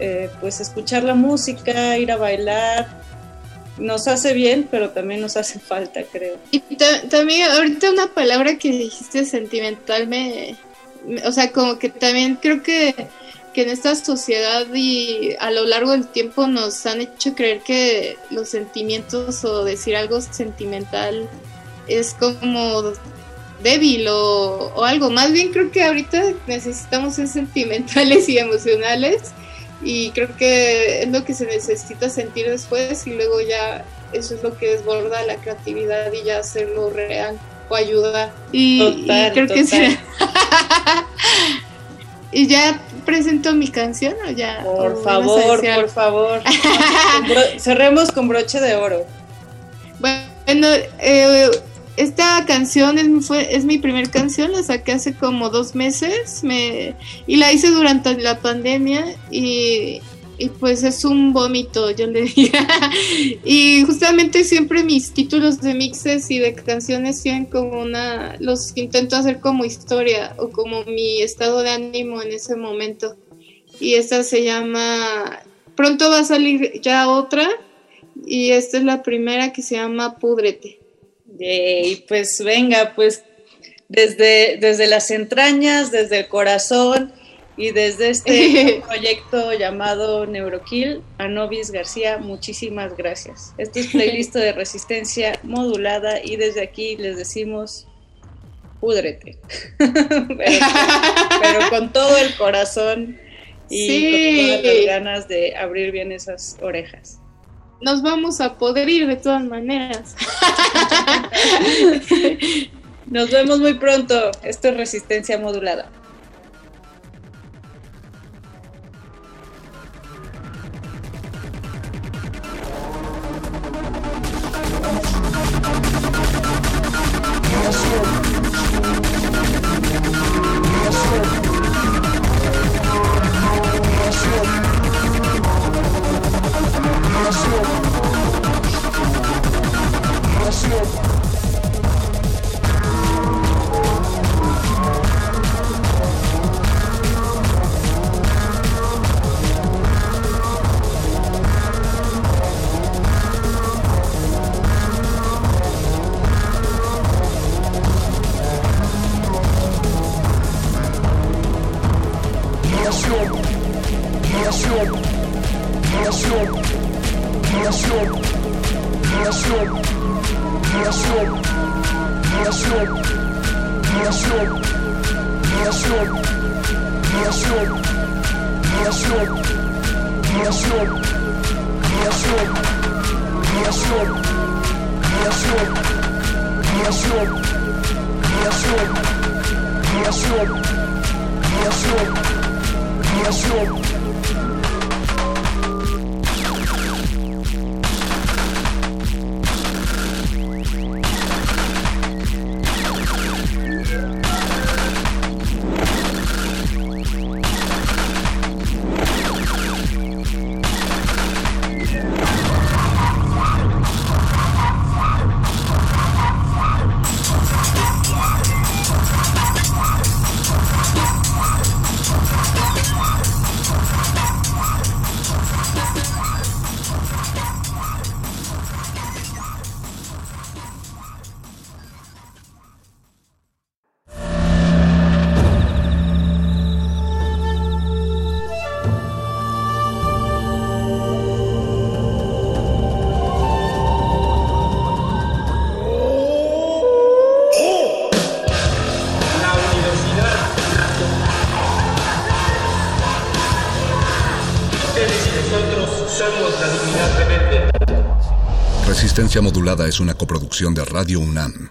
eh, pues escuchar la música, ir a bailar. Nos hace bien, pero también nos hace falta, creo. Y ta- también ahorita una palabra que dijiste sentimental me, me- o sea, como que también creo que, que en esta sociedad y a lo largo del tiempo nos han hecho creer que los sentimientos o decir algo sentimental es como débil o, o algo. Más bien creo que ahorita necesitamos ser sentimentales y emocionales y creo que es lo que se necesita sentir después y luego ya eso es lo que desborda la creatividad y ya hacerlo real o ayudar. Y, y Total, creo que total. y ya presento mi canción o ya. Por favor, por favor. Cerremos con broche de oro. Bueno, eh, esta canción es, mi- fue, es mi primer canción, la saqué hace como dos meses me, y la hice durante la pandemia y, y pues es un vómito, yo le diría. y justamente siempre mis títulos de mixes y de canciones tienen como una, los intento hacer como historia o como mi estado de ánimo en ese momento. Y esta se llama, pronto va a salir ya otra y esta es la primera que se llama Púdrete. Y pues venga, pues desde, desde las entrañas, desde el corazón y desde este proyecto llamado Neurokill, a Novis García, muchísimas gracias. Esto es playlist de resistencia modulada y desde aquí les decimos púdrete. pero, pero con todo el corazón y Sí. con todas las ganas de abrir bien esas orejas. Nos vamos a poder ir de todas maneras. Nos vemos muy pronto. Esto es resistencia modulada. Resistencia Modulada es una coproducción de Radio UNAM